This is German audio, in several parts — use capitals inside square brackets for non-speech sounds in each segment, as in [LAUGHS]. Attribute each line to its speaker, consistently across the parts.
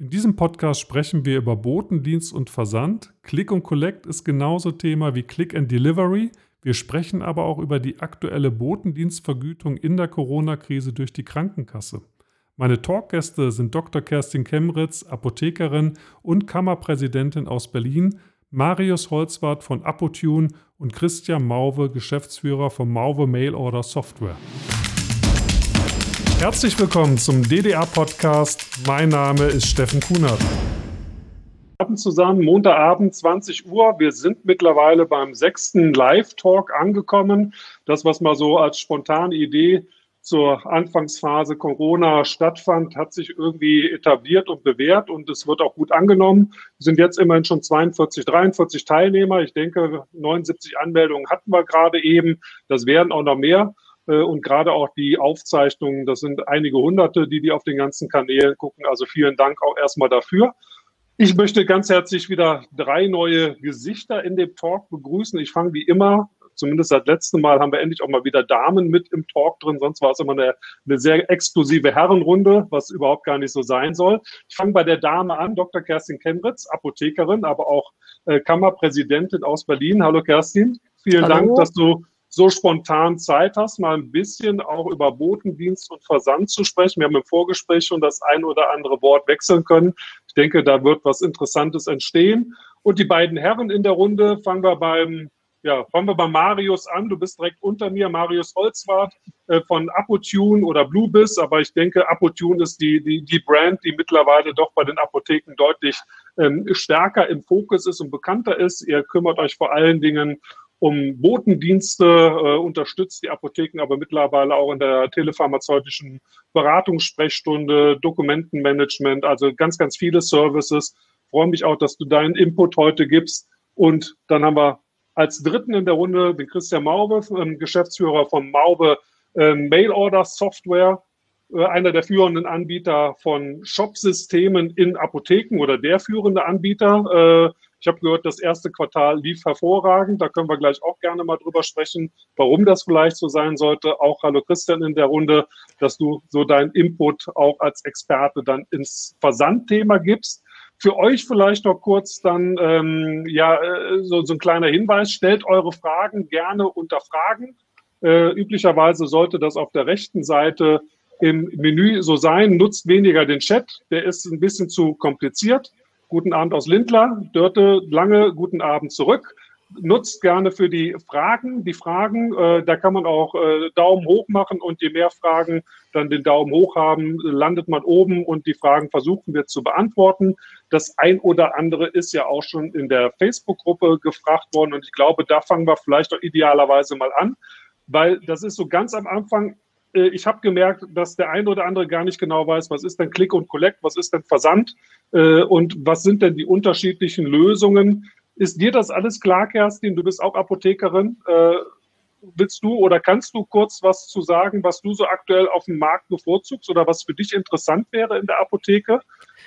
Speaker 1: In diesem Podcast sprechen wir über Botendienst und Versand. Click und Collect ist genauso Thema wie Click and Delivery. Wir sprechen aber auch über die aktuelle Botendienstvergütung in der Corona-Krise durch die Krankenkasse. Meine Talkgäste sind Dr. Kerstin Kemritz, Apothekerin und Kammerpräsidentin aus Berlin, Marius Holzwart von Apotune und Christian Mauve, Geschäftsführer von Mauve Mail Order Software. Herzlich willkommen zum DDA-Podcast. Mein Name ist Steffen Kunert.
Speaker 2: Abend zusammen, Montagabend, 20 Uhr. Wir sind mittlerweile beim sechsten Live-Talk angekommen. Das, was mal so als spontane Idee zur Anfangsphase Corona stattfand, hat sich irgendwie etabliert und bewährt und es wird auch gut angenommen. Es sind jetzt immerhin schon 42, 43 Teilnehmer. Ich denke, 79 Anmeldungen hatten wir gerade eben. Das werden auch noch mehr. Äh, und gerade auch die Aufzeichnungen, das sind einige hunderte, die die auf den ganzen Kanälen gucken. Also vielen Dank auch erstmal dafür. Ich möchte ganz herzlich wieder drei neue Gesichter in dem Talk begrüßen. Ich fange wie immer zumindest seit letztem Mal haben wir endlich auch mal wieder Damen mit im Talk drin. Sonst war es immer eine, eine sehr exklusive Herrenrunde, was überhaupt gar nicht so sein soll. Ich fange bei der Dame an, Dr. Kerstin Kemritz, Apothekerin, aber auch äh, Kammerpräsidentin aus Berlin. Hallo Kerstin, vielen Hallo. Dank, dass du so spontan Zeit hast, mal ein bisschen auch über Botendienst und Versand zu sprechen. Wir haben im Vorgespräch schon das ein oder andere Wort wechseln können. Ich denke, da wird was Interessantes entstehen. Und die beiden Herren in der Runde fangen wir beim ja, fangen wir bei Marius an. Du bist direkt unter mir, Marius Holzwart äh, von Apotune oder Bluebiz. Aber ich denke, Apotune ist die, die, die Brand, die mittlerweile doch bei den Apotheken deutlich ähm, stärker im Fokus ist und bekannter ist. Ihr kümmert euch vor allen Dingen um Botendienste, äh, unterstützt die Apotheken aber mittlerweile auch in der telepharmazeutischen Beratungssprechstunde, Dokumentenmanagement, also ganz, ganz viele Services. freue mich auch, dass du deinen Input heute gibst. Und dann haben wir als dritten in der Runde den Christian Maube, ähm, Geschäftsführer von Maube äh, Mail Order Software, einer der führenden Anbieter von Shop-Systemen in Apotheken oder der führende Anbieter. Äh, ich habe gehört, das erste Quartal lief hervorragend. Da können wir gleich auch gerne mal drüber sprechen, warum das vielleicht so sein sollte. Auch hallo Christian in der Runde, dass du so deinen Input auch als Experte dann ins Versandthema gibst. Für euch vielleicht noch kurz dann ähm, ja äh, so, so ein kleiner Hinweis: Stellt eure Fragen gerne unter Fragen. Äh, üblicherweise sollte das auf der rechten Seite im Menü so sein. Nutzt weniger den Chat, der ist ein bisschen zu kompliziert. Guten Abend aus Lindler. Dörte Lange, guten Abend zurück. Nutzt gerne für die Fragen. Die Fragen, äh, da kann man auch äh, Daumen hoch machen und je mehr Fragen dann den Daumen hoch haben, landet man oben und die Fragen versuchen wir zu beantworten. Das ein oder andere ist ja auch schon in der Facebook-Gruppe gefragt worden und ich glaube, da fangen wir vielleicht auch idealerweise mal an, weil das ist so ganz am Anfang äh, ich habe gemerkt, dass der eine oder andere gar nicht genau weiß, was ist denn Click und Collect, was ist denn Versand äh, und was sind denn die unterschiedlichen Lösungen. Ist dir das alles klar, Kerstin? Du bist auch Apothekerin. Äh, willst du oder kannst du kurz was zu sagen, was du so aktuell auf dem Markt bevorzugst oder was für dich interessant wäre in der Apotheke?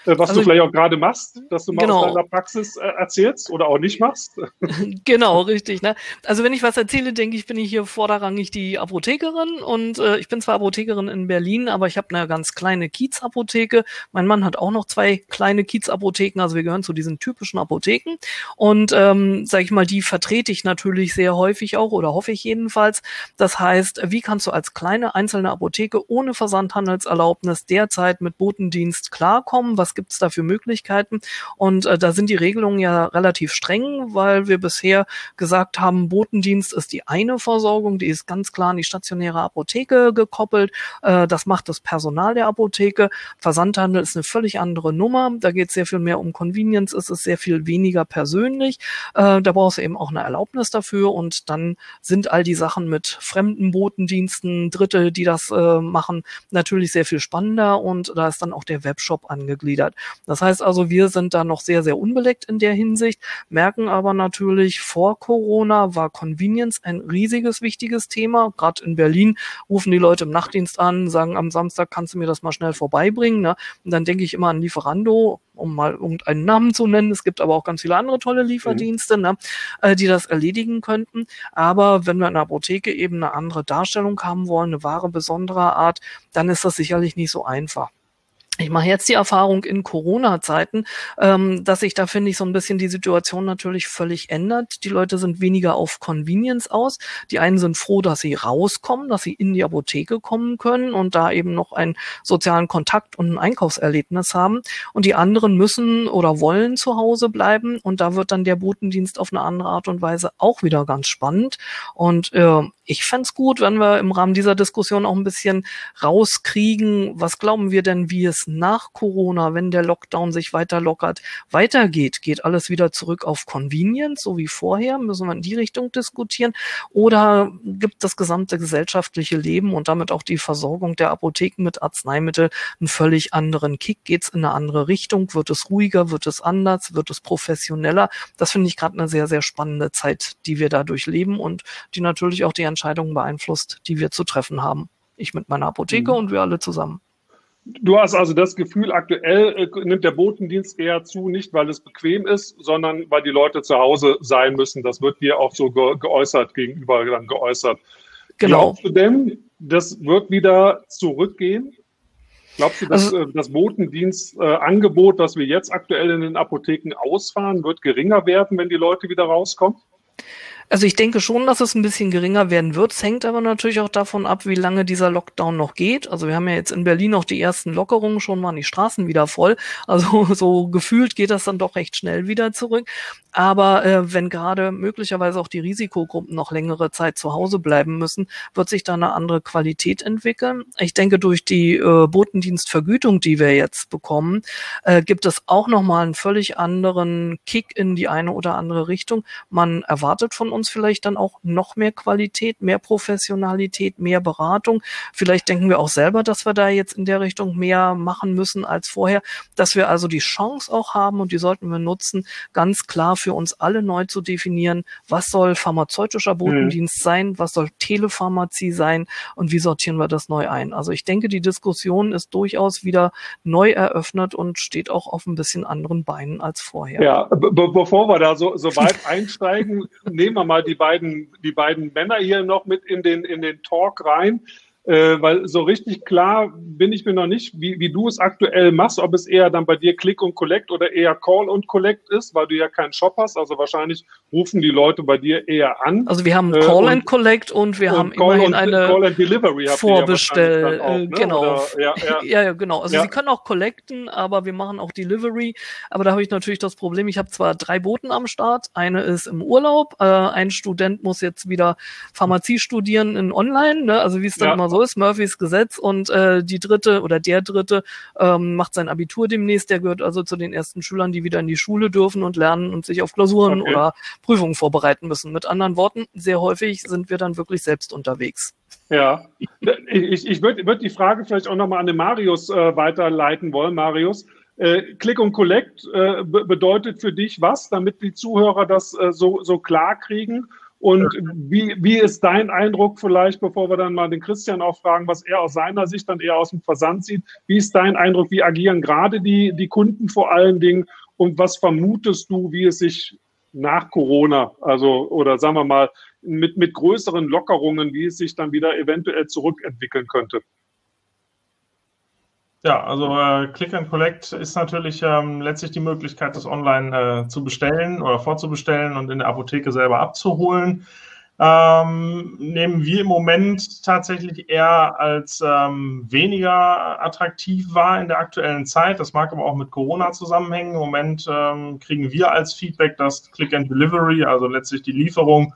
Speaker 2: Äh, was also, du vielleicht auch gerade machst, dass du mal genau. aus deiner Praxis äh, erzählst oder auch nicht machst. [LAUGHS]
Speaker 3: genau, richtig. Ne? Also wenn ich was erzähle, denke ich, bin ich hier vorderrangig die Apothekerin und äh, ich bin zwar Apothekerin in Berlin, aber ich habe eine ganz kleine Kiezapotheke. Mein Mann hat auch noch zwei kleine Kiezapotheken, also wir gehören zu diesen typischen Apotheken und ähm, sage ich mal, die vertrete ich natürlich sehr häufig auch oder hoffe ich jedenfalls. Das heißt, wie kannst du als kleine einzelne Apotheke ohne Versandhandelserlaubnis derzeit mit Botendienst klarkommen? Was gibt es da für Möglichkeiten? Und äh, da sind die Regelungen ja relativ streng, weil wir bisher gesagt haben, Botendienst ist die eine Versorgung, die ist ganz klar an die stationäre Apotheke gekoppelt. Äh, das macht das Personal der Apotheke. Versandhandel ist eine völlig andere Nummer. Da geht es sehr viel mehr um Convenience, es ist sehr viel weniger persönlich. Äh, da brauchst du eben auch eine Erlaubnis dafür und dann sind all die Sachen mit fremden Botendiensten, Dritte, die das äh, machen, natürlich sehr viel spannender und da ist dann auch der Webshop angegliedert hat. Das heißt also, wir sind da noch sehr, sehr unbeleckt in der Hinsicht, merken aber natürlich, vor Corona war Convenience ein riesiges, wichtiges Thema. Gerade in Berlin rufen die Leute im Nachtdienst an, sagen, am Samstag kannst du mir das mal schnell vorbeibringen. Ne? Und dann denke ich immer an Lieferando, um mal irgendeinen Namen zu nennen. Es gibt aber auch ganz viele andere tolle Lieferdienste, mhm. ne, äh, die das erledigen könnten. Aber wenn wir in der Apotheke eben eine andere Darstellung haben wollen, eine Ware besonderer Art, dann ist das sicherlich nicht so einfach. Ich mache jetzt die Erfahrung in Corona-Zeiten, ähm, dass sich da, finde ich, so ein bisschen die Situation natürlich völlig ändert. Die Leute sind weniger auf Convenience aus. Die einen sind froh, dass sie rauskommen, dass sie in die Apotheke kommen können und da eben noch einen sozialen Kontakt und ein Einkaufserlebnis haben. Und die anderen müssen oder wollen zu Hause bleiben. Und da wird dann der Botendienst auf eine andere Art und Weise auch wieder ganz spannend. Und äh, ich fände gut, wenn wir im Rahmen dieser Diskussion auch ein bisschen rauskriegen, was glauben wir denn, wie es nach Corona, wenn der Lockdown sich weiter lockert, weitergeht. Geht alles wieder zurück auf Convenience, so wie vorher? Müssen wir in die Richtung diskutieren? Oder gibt das gesamte gesellschaftliche Leben und damit auch die Versorgung der Apotheken mit Arzneimitteln einen völlig anderen Kick? Geht es in eine andere Richtung? Wird es ruhiger? Wird es anders? Wird es professioneller? Das finde ich gerade eine sehr, sehr spannende Zeit, die wir da durchleben und die natürlich auch die Entscheidungen beeinflusst, die wir zu treffen haben. Ich mit meiner Apotheke mhm. und wir alle zusammen.
Speaker 2: Du hast also das Gefühl, aktuell äh, nimmt der Botendienst eher zu, nicht weil es bequem ist, sondern weil die Leute zu Hause sein müssen. Das wird dir auch so ge geäußert, gegenüber dann geäußert. Genau. Glaubst du denn, das wird wieder zurückgehen? Glaubst du, dass also, äh, das Botendienstangebot, äh, das wir jetzt aktuell in den Apotheken ausfahren, wird geringer werden, wenn die Leute wieder rauskommen?
Speaker 3: Also ich denke schon, dass es ein bisschen geringer werden wird. Es hängt aber natürlich auch davon ab, wie lange dieser Lockdown noch geht. Also wir haben ja jetzt in Berlin auch die ersten Lockerungen, schon waren die Straßen wieder voll. Also [LAUGHS] so gefühlt geht das dann doch recht schnell wieder zurück. Aber äh, wenn gerade möglicherweise auch die Risikogruppen noch längere Zeit zu Hause bleiben müssen, wird sich da eine andere Qualität entwickeln. Ich denke, durch die äh, Botendienstvergütung, die wir jetzt bekommen, äh, gibt es auch nochmal einen völlig anderen Kick in die eine oder andere Richtung. Man erwartet von uns vielleicht dann auch noch mehr Qualität, mehr Professionalität, mehr Beratung. Vielleicht denken wir auch selber, dass wir da jetzt in der Richtung mehr machen müssen als vorher, dass wir also die Chance auch haben und die sollten wir nutzen, ganz klar für uns alle neu zu definieren, was soll pharmazeutischer mhm. Botendienst mhm. sein, was soll Telepharmazie sein und wie sortieren wir das neu ein. Also ich denke, die Diskussion ist durchaus wieder neu eröffnet und steht auch auf ein bisschen anderen Beinen als vorher.
Speaker 2: Ja, be bevor wir da so, so weit einsteigen, [LAUGHS] nehmen wir mal die beiden, die beiden Männer hier noch mit in den, in den Talk rein. Äh, weil so richtig klar bin ich mir noch nicht, wie, wie du es aktuell machst, ob es eher dann bei dir Click und Collect oder eher Call und Collect ist, weil du ja keinen Shop hast. Also wahrscheinlich rufen die Leute bei dir eher an.
Speaker 3: Also wir haben äh, Call und, and Collect und wir und haben Call immerhin eine Call and Delivery Vorbestell. Ja auch, ne? Genau. Oder, ja, ja. [LAUGHS] ja, ja, genau. Also sie können auch collecten, aber wir machen auch Delivery. Aber da habe ich natürlich das Problem, ich habe zwar drei Boten am Start. Eine ist im Urlaub, äh, ein Student muss jetzt wieder Pharmazie studieren in Online, ne? also wie es dann immer so so ist Murphys Gesetz und äh, die dritte oder der dritte ähm, macht sein Abitur demnächst. Der gehört also zu den ersten Schülern, die wieder in die Schule dürfen und lernen und sich auf Klausuren okay. oder Prüfungen vorbereiten müssen. Mit anderen Worten, sehr häufig sind wir dann wirklich selbst unterwegs.
Speaker 2: Ja, ich, ich würde würd die Frage vielleicht auch nochmal an den Marius äh, weiterleiten wollen. Marius, äh, Click und Collect äh, bedeutet für dich was, damit die Zuhörer das äh, so, so klar kriegen? Und wie, wie ist dein Eindruck vielleicht, bevor wir dann mal den Christian auch fragen, was er aus seiner Sicht dann eher aus dem Versand sieht, wie ist dein Eindruck, wie agieren gerade die, die Kunden vor allen Dingen? Und was vermutest du, wie es sich nach Corona, also oder sagen wir mal mit, mit größeren Lockerungen, wie es sich dann wieder eventuell zurückentwickeln könnte?
Speaker 4: Ja, also äh, Click and Collect ist natürlich ähm, letztlich die Möglichkeit, das online äh, zu bestellen oder vorzubestellen und in der Apotheke selber abzuholen. Ähm, nehmen wir im Moment tatsächlich eher als ähm, weniger attraktiv wahr in der aktuellen Zeit. Das mag aber auch mit Corona zusammenhängen. Im Moment ähm, kriegen wir als Feedback, dass Click and Delivery, also letztlich die Lieferung,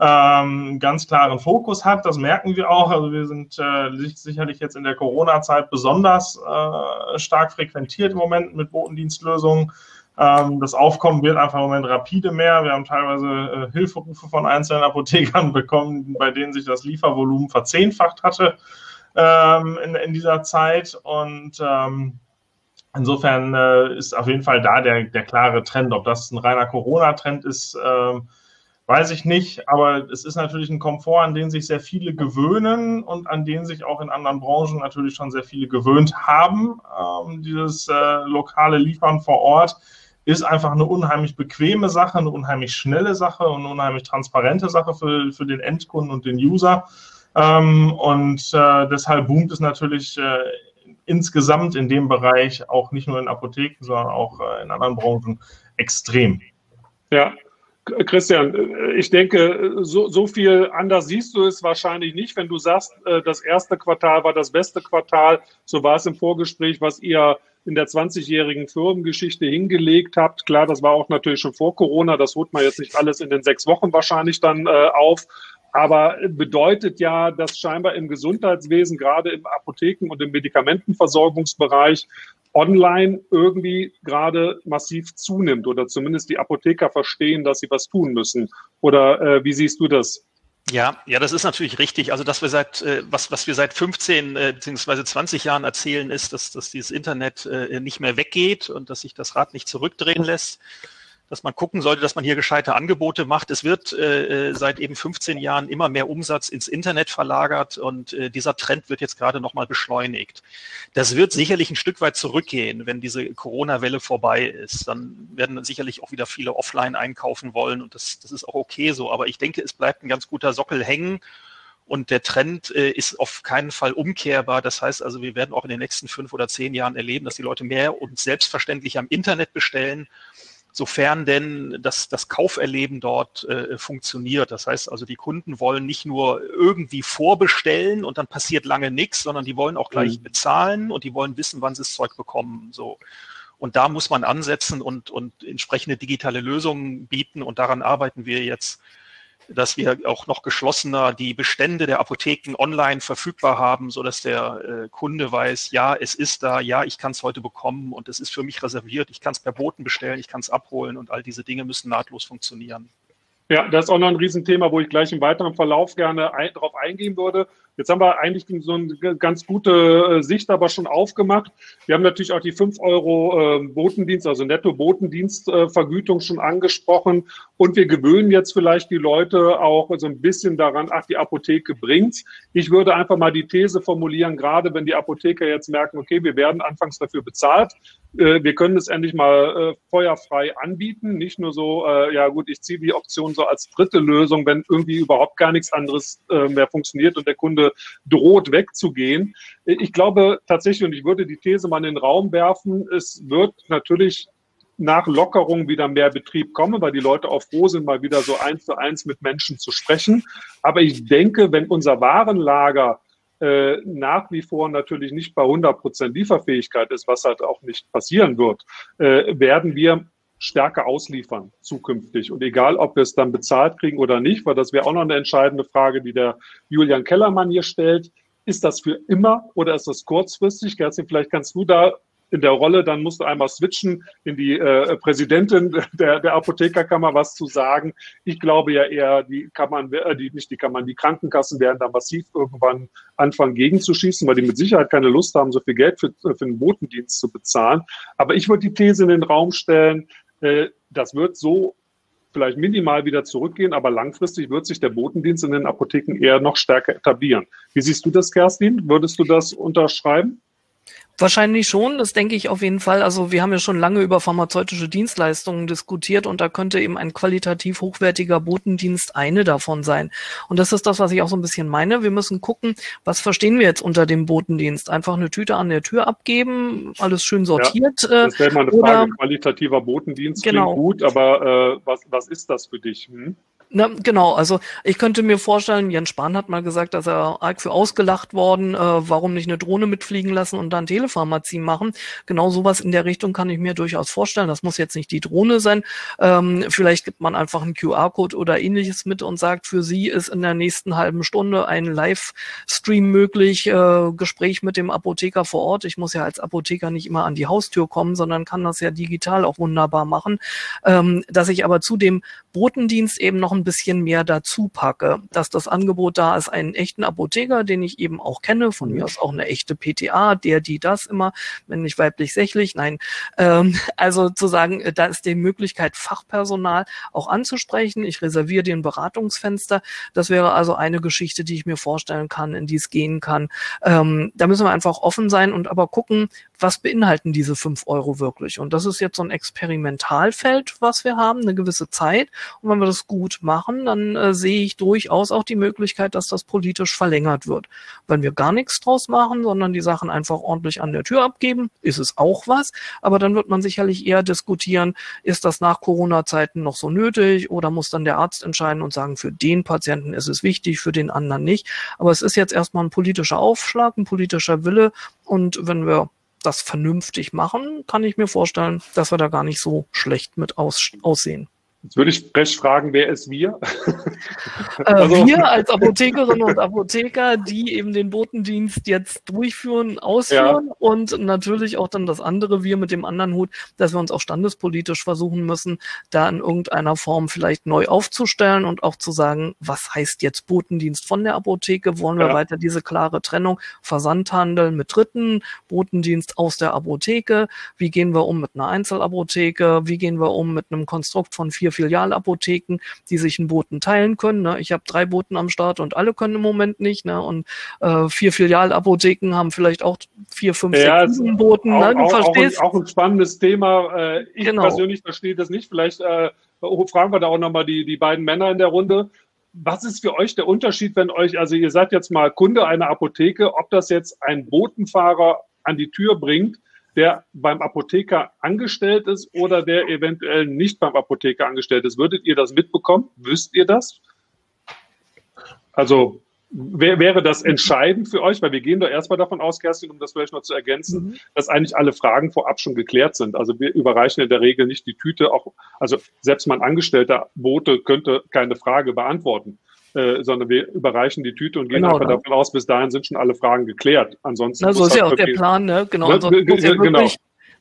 Speaker 4: ähm, ganz klaren Fokus hat. Das merken wir auch. Also wir sind äh, sicherlich jetzt in der Corona-Zeit besonders äh, stark frequentiert im Moment mit Botendienstlösungen. Ähm, das Aufkommen wird einfach im Moment rapide mehr. Wir haben teilweise äh, Hilferufe von einzelnen Apothekern [LAUGHS] bekommen, bei denen sich das Liefervolumen verzehnfacht hatte ähm, in, in, dieser Zeit. Und ähm, insofern äh, ist auf jeden Fall da der, der klare Trend. Ob das ein reiner Corona-Trend ist, äh, Weiß ich nicht, aber es ist natürlich ein Komfort, an den sich sehr viele gewöhnen und an den sich auch in anderen Branchen natürlich schon sehr viele gewöhnt haben. Ähm, dieses äh, lokale Liefern vor Ort ist einfach eine unheimlich bequeme Sache, eine unheimlich schnelle Sache und eine unheimlich transparente Sache für, für den Endkunden und den User. Ähm, und äh, deshalb boomt es natürlich äh, insgesamt in dem Bereich, auch nicht nur in Apotheken, sondern auch äh, in anderen Branchen, extrem.
Speaker 2: Ja, Christian, ich denke, so, so viel anders siehst du es wahrscheinlich nicht, wenn du sagst, äh, das erste Quartal war das beste Quartal. So war es im Vorgespräch, was ihr in der 20-jährigen Firmengeschichte hingelegt habt. Klar, das war auch natürlich schon vor Corona. Das holt man jetzt nicht alles in den sechs Wochen wahrscheinlich dann äh, auf. Aber bedeutet ja, dass scheinbar im Gesundheitswesen, gerade im Apotheken- und im Medikamentenversorgungsbereich, online irgendwie gerade massiv zunimmt oder zumindest die Apotheker verstehen, dass sie was tun müssen. Oder äh, wie siehst du das?
Speaker 5: Ja, ja, das ist natürlich richtig. Also, dass wir seit, äh, was, was wir seit 15 äh, bzw. 20 Jahren erzählen, ist, dass, dass dieses Internet äh, nicht mehr weggeht und dass sich das Rad nicht zurückdrehen lässt dass man gucken sollte, dass man hier gescheite Angebote macht. Es wird äh, äh seit eben 15 Jahren immer mehr Umsatz ins Internet verlagert und äh, dieser Trend wird jetzt gerade nochmal beschleunigt. Das wird sicherlich ein Stück weit zurückgehen, wenn diese Corona-Welle vorbei ist. Dann werden sicherlich auch wieder viele offline einkaufen wollen und das, das ist auch okay so. Aber ich denke, es bleibt ein ganz guter Sockel hängen. Und der Trend äh, ist auf keinen Fall umkehrbar. Das heißt also, wir werden auch in den nächsten fünf oder zehn Jahren erleben, dass die Leute mehr und selbstverständlich am Internet bestellen sofern denn das, das Kauferleben dort äh, funktioniert. Das heißt also, die Kunden wollen nicht nur irgendwie vorbestellen und dann passiert lange nichts, sondern die wollen auch gleich mhm. bezahlen und die wollen wissen, wann sie das Zeug bekommen. So. Und da muss man ansetzen und, und entsprechende digitale Lösungen bieten und daran arbeiten wir jetzt dass wir auch noch geschlossener die Bestände der Apotheken online verfügbar haben, so dass der äh, Kunde weiß, ja, es ist da, ja, ich kann es heute bekommen und es ist für mich reserviert, ich kann es per Boten bestellen, ich kann es abholen und all diese Dinge müssen nahtlos funktionieren.
Speaker 2: Ja, das ist auch noch ein Riesenthema, wo ich gleich im weiteren Verlauf gerne ein, darauf eingehen würde. Jetzt haben wir eigentlich so eine ganz gute äh, Sicht aber schon aufgemacht. Wir haben natürlich auch die 5 Euro äh, Botendienst, also Netto-Botendienstvergütung äh, schon angesprochen. Und wir gewöhnen jetzt vielleicht die Leute auch so ein bisschen daran, ach, die Apotheke bringt's. Ich würde einfach mal die These formulieren, gerade wenn die Apotheker jetzt merken, okay, wir werden anfangs dafür bezahlt, äh, wir können es endlich mal feuerfrei anbieten. Nicht nur so, ja gut, ich ziehe die Option so als dritte Lösung, wenn irgendwie überhaupt gar nichts anderes mehr funktioniert und der Kunde droht wegzugehen. Ich glaube tatsächlich, und ich würde die These mal in den Raum werfen, es wird natürlich nach Lockerung wieder mehr Betrieb kommen, weil die Leute auch froh sind, mal wieder so eins zu eins mit Menschen zu sprechen. Aber ich denke, wenn unser Warenlager äh, nach wie vor natürlich nicht bei 100 Prozent Lieferfähigkeit ist, was halt auch nicht passieren wird, äh, werden wir stärker ausliefern zukünftig. Und egal, ob wir es dann bezahlt kriegen oder nicht, weil das wäre auch noch eine entscheidende Frage, die der Julian Kellermann hier stellt. Ist das für immer oder ist das kurzfristig? Kerstin, vielleicht kannst du da in der Rolle, dann musst du einmal switchen in die äh, Präsidentin der, der Apothekerkammer was zu sagen. Ich glaube ja eher, die Kammern, äh, die, nicht die Kammern, die Krankenkassen werden da massiv irgendwann anfangen gegenzuschießen, weil die mit Sicherheit keine Lust haben, so viel Geld für, für den Botendienst zu bezahlen. Aber ich würde die These in den Raum stellen, das wird so vielleicht minimal wieder zurückgehen, aber langfristig wird sich der Botendienst in den Apotheken eher noch stärker etablieren. Wie siehst du das, Kerstin? Würdest du das unterschreiben?
Speaker 3: Wahrscheinlich schon, das denke ich auf jeden Fall. Also wir haben ja schon lange über pharmazeutische Dienstleistungen diskutiert und da könnte eben ein qualitativ hochwertiger Botendienst eine davon sein. Und das ist das, was ich auch so ein bisschen meine. Wir müssen gucken, was verstehen wir jetzt unter dem Botendienst? Einfach eine Tüte an der Tür abgeben, alles schön sortiert.
Speaker 2: Ja, das wäre mal eine Frage. Qualitativer Botendienst genau. klingt gut, aber äh, was, was ist das für dich? Hm?
Speaker 3: Na, genau, also ich könnte mir vorstellen, Jens Spahn hat mal gesagt, dass er arg für ausgelacht worden, äh, warum nicht eine Drohne mitfliegen lassen und dann Telepharmazie machen. Genau sowas in der Richtung kann ich mir durchaus vorstellen. Das muss jetzt nicht die Drohne sein. Ähm, vielleicht gibt man einfach einen QR-Code oder ähnliches mit und sagt, für Sie ist in der nächsten halben Stunde ein Livestream möglich, äh, Gespräch mit dem Apotheker vor Ort. Ich muss ja als Apotheker nicht immer an die Haustür kommen, sondern kann das ja digital auch wunderbar machen. Ähm, dass ich aber zu dem Botendienst eben noch ein bisschen mehr dazu packe, dass das Angebot da ist, einen echten Apotheker, den ich eben auch kenne, von mir aus auch eine echte PTA, der, die, das immer, wenn nicht weiblich, sächlich, nein, ähm, [LAUGHS] also zu sagen, äh, da ist die Möglichkeit, Fachpersonal auch anzusprechen. Ich reserviere den Beratungsfenster. Das wäre also eine Geschichte, die ich mir vorstellen kann, in die es gehen kann. Ähm, da müssen wir einfach offen sein und aber gucken, was beinhalten diese fünf Euro wirklich? Und das ist jetzt so ein Experimentalfeld, was wir haben, eine gewisse Zeit. Und wenn wir das gut machen, machen, dann äh, sehe ich durchaus auch die Möglichkeit, dass das politisch verlängert wird. Wenn wir gar nichts draus machen, sondern die Sachen einfach ordentlich an der Tür abgeben, ist es auch was. Aber dann wird man sicherlich eher diskutieren, ist das nach Corona-Zeiten noch so nötig oder muss dann der Arzt entscheiden und sagen, für den Patienten ist es wichtig, für den anderen nicht. Aber es ist jetzt erstmal ein politischer Aufschlag, ein politischer Wille. Und wenn wir das vernünftig machen, kann ich mir vorstellen, dass wir da gar nicht so schlecht mit aus, aussehen.
Speaker 2: Jetzt würde ich frech fragen, wer ist wir?
Speaker 3: Äh, [LAUGHS] also, wir als Apothekerinnen und Apotheker, die eben den Botendienst jetzt durchführen, ausführen ja. und natürlich auch dann das andere wir mit dem anderen Hut, dass wir uns auch standespolitisch versuchen müssen, da in irgendeiner Form vielleicht neu aufzustellen und auch zu sagen, was heißt jetzt Botendienst von der Apotheke? Wollen wir ja. weiter diese klare Trennung Versandhandel mit Dritten, Botendienst aus der Apotheke? Wie gehen wir um mit einer Einzelapotheke? Wie gehen wir um mit einem Konstrukt von vier vier Filialapotheken, die sich einen Boten teilen können. Ne? Ich habe drei Boten am Start und alle können im Moment nicht. Ne? Und äh, vier Filialapotheken haben vielleicht auch vier, fünf, ja, sechs, Boten.
Speaker 2: Auch, ne? Du auch, verstehst. Auch, auch ein spannendes Thema. Äh, ich genau. persönlich verstehe das nicht. Vielleicht äh, fragen wir da auch nochmal die, die beiden Männer in der Runde was ist für euch der Unterschied, wenn euch, also ihr seid jetzt mal Kunde einer Apotheke, ob das jetzt ein Botenfahrer an die Tür bringt der beim Apotheker angestellt ist oder der eventuell nicht beim Apotheker angestellt ist. Würdet ihr das mitbekommen? Wüsst ihr das? Also wär, wäre das entscheidend für euch? Weil wir gehen doch erstmal davon aus, Kerstin, um das vielleicht noch zu ergänzen, mhm. dass eigentlich alle Fragen vorab schon geklärt sind. Also wir überreichen in der Regel nicht die Tüte, auch, also selbst mein angestellter Bote könnte keine Frage beantworten. Äh, sondern wir überreichen die Tüte und gehen genau, einfach ne? davon aus, bis dahin sind schon alle Fragen geklärt. Ansonsten
Speaker 3: Na, so ist ja auch der Plan, ne? Genau. Ne? Ansonsten muss ja genau.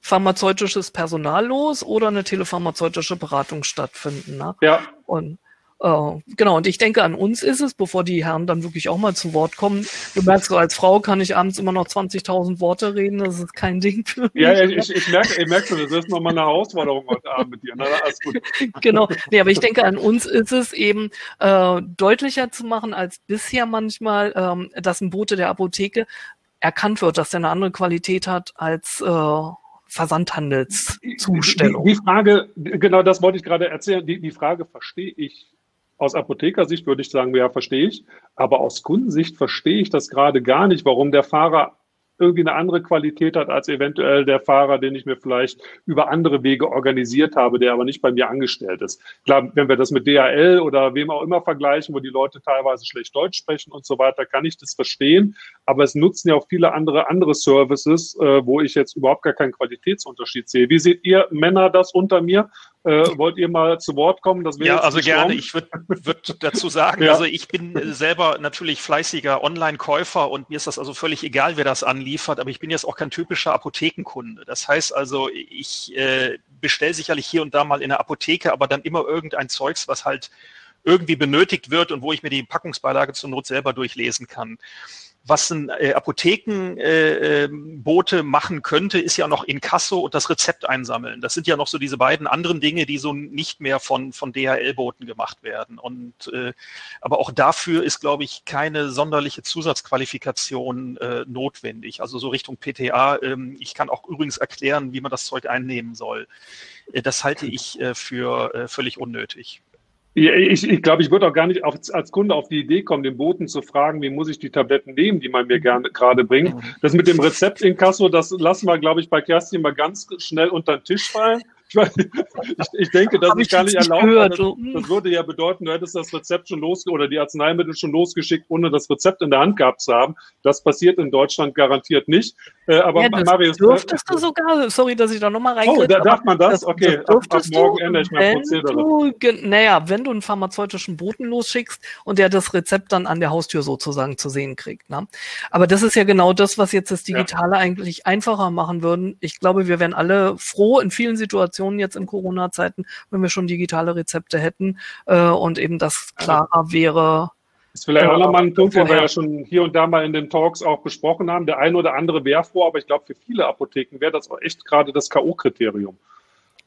Speaker 3: pharmazeutisches Personal los oder eine telepharmazeutische Beratung stattfinden. Ne?
Speaker 2: Ja.
Speaker 3: Und Uh, genau, und ich denke, an uns ist es, bevor die Herren dann wirklich auch mal zu Wort kommen. Du merkst, als Frau kann ich abends immer noch 20.000 Worte reden, das ist kein Ding für mich.
Speaker 2: Ja, ich, ich, merke, ich merke schon, das ist nochmal eine Herausforderung heute Abend mit dir. Na, alles
Speaker 3: gut. [LAUGHS] genau, nee, aber ich denke, an uns ist es eben äh, deutlicher zu machen als bisher manchmal, ähm, dass ein Bote der Apotheke erkannt wird, dass der eine andere Qualität hat als äh, Versandhandelszustellung.
Speaker 2: Die, die, Frage, genau das wollte ich gerade erzählen, die, die Frage verstehe ich aus Apothekersicht würde ich sagen, ja, verstehe ich. Aber aus Kundensicht verstehe ich das gerade gar nicht, warum der Fahrer irgendwie eine andere Qualität hat als eventuell der Fahrer, den ich mir vielleicht über andere Wege organisiert habe, der aber nicht bei mir angestellt ist. Klar, wenn wir das mit DHL oder wem auch immer vergleichen, wo die Leute teilweise schlecht Deutsch sprechen und so weiter, kann ich das verstehen. Aber es nutzen ja auch viele andere andere Services, äh, wo ich jetzt überhaupt gar keinen Qualitätsunterschied sehe. Wie seht ihr Männer das unter mir? Äh, wollt ihr mal zu Wort kommen?
Speaker 5: Das ja, also gerne. Ich würde würd dazu sagen, [LAUGHS] ja. also ich bin selber natürlich fleißiger Online-Käufer und mir ist das also völlig egal, wer das anliefert, aber ich bin jetzt auch kein typischer Apothekenkunde. Das heißt also, ich äh, bestelle sicherlich hier und da mal in der Apotheke, aber dann immer irgendein Zeugs, was halt irgendwie benötigt wird und wo ich mir die Packungsbeilage zur Not selber durchlesen kann was ein äh, Apothekenbote äh, ähm, machen könnte, ist ja noch Inkasso und das Rezept einsammeln. Das sind ja noch so diese beiden anderen Dinge, die so nicht mehr von, von DHL-Boten gemacht werden. Und äh, aber auch dafür ist, glaube ich, keine sonderliche Zusatzqualifikation äh, notwendig. Also so Richtung PTA. Ähm, ich kann auch übrigens erklären, wie man das Zeug einnehmen soll. Äh, das halte ich äh, für äh, völlig unnötig.
Speaker 2: Ja, ich, ich glaube, ich würde auch gar nicht auf, als Kunde auf die Idee kommen, den Boten zu fragen, wie muss ich die Tabletten nehmen, die man mir gerne gerade bringt. Das mit dem Rezept in Kasso, das lassen wir, glaube ich, bei Kerstin mal ganz schnell unter den Tisch fallen. Ich, ich denke, das ist gar nicht erlaubt. Gehört, das, das, würde ja bedeuten, du hättest das Rezept schon los oder die Arzneimittel schon losgeschickt, ohne das Rezept in der Hand gehabt zu haben. Das passiert in Deutschland garantiert nicht.
Speaker 3: Äh, aber ja, das Marius, dürftest du sogar, sorry, dass ich da nochmal
Speaker 2: reingehe. Oh, da darf man das? Okay, das ab, ab morgen du, ändere ich mein Prozedere.
Speaker 3: naja, wenn du einen pharmazeutischen Boten losschickst und der das Rezept dann an der Haustür sozusagen zu sehen kriegt. Ne? Aber das ist ja genau das, was jetzt das Digitale ja. eigentlich einfacher machen würden. Ich glaube, wir wären alle froh in vielen Situationen, Situationen jetzt in Corona-Zeiten, wenn wir schon digitale Rezepte hätten äh, und eben das klarer wäre.
Speaker 2: Ist vielleicht auch nochmal ein Punkt, den wir ja schon hier und da mal in den Talks auch besprochen haben. Der eine oder andere wäre vor, aber ich glaube, für viele Apotheken wäre das auch echt gerade das K.O.-Kriterium.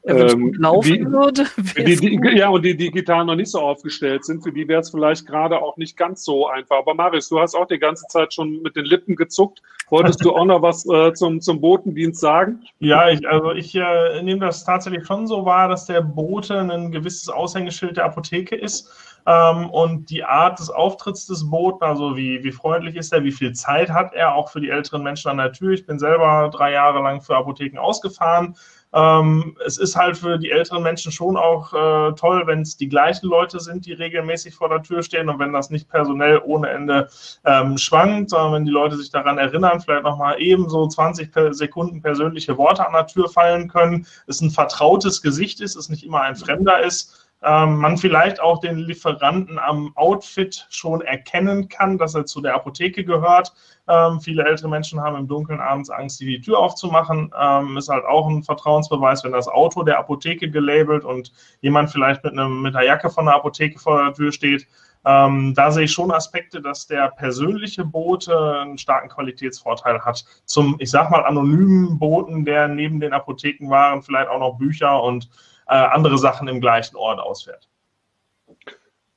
Speaker 3: Ja, wenn es ähm, laufen [LAUGHS] die, würde.
Speaker 2: Die, die, ja, und die digital noch nicht so aufgestellt sind, für die wäre es vielleicht gerade auch nicht ganz so einfach. Aber Marius, du hast auch die ganze Zeit schon mit den Lippen gezuckt. Wolltest du auch noch was äh, zum, zum Botendienst sagen?
Speaker 4: Ja, ich, also ich äh, nehme das tatsächlich schon so wahr, dass der Bote ein gewisses Aushängeschild der Apotheke ist. Ähm, und die Art des Auftritts des Boten, also wie, wie freundlich ist er, wie viel Zeit hat er, auch für die älteren Menschen an der Tür. Ich bin selber drei Jahre lang für Apotheken ausgefahren. Ähm, es ist halt für die älteren Menschen schon auch äh, toll, wenn es die gleichen Leute sind, die regelmäßig vor der Tür stehen und wenn das nicht personell ohne Ende ähm, schwankt, sondern wenn die Leute sich daran erinnern, vielleicht nochmal eben so 20 Sekunden persönliche Worte an der Tür fallen können, es ein vertrautes Gesicht ist, es nicht immer ein Fremder ist ähm, man vielleicht auch den Lieferanten am Outfit schon erkennen kann, dass er zu der Apotheke gehört. Ähm, viele ältere Menschen haben im Dunkeln abends Angst, die Tür aufzumachen. Ähm, ist halt auch ein Vertrauensbeweis, wenn das Auto der Apotheke gelabelt und jemand vielleicht mit, einem, mit einer Jacke von der Apotheke vor der Tür steht. Ähm, da sehe ich schon Aspekte, dass der persönliche Bote einen starken Qualitätsvorteil hat zum, ich sag mal, anonymen Boten, der neben den Apothekenwaren vielleicht auch noch Bücher und äh, andere Sachen im gleichen Ort ausfährt.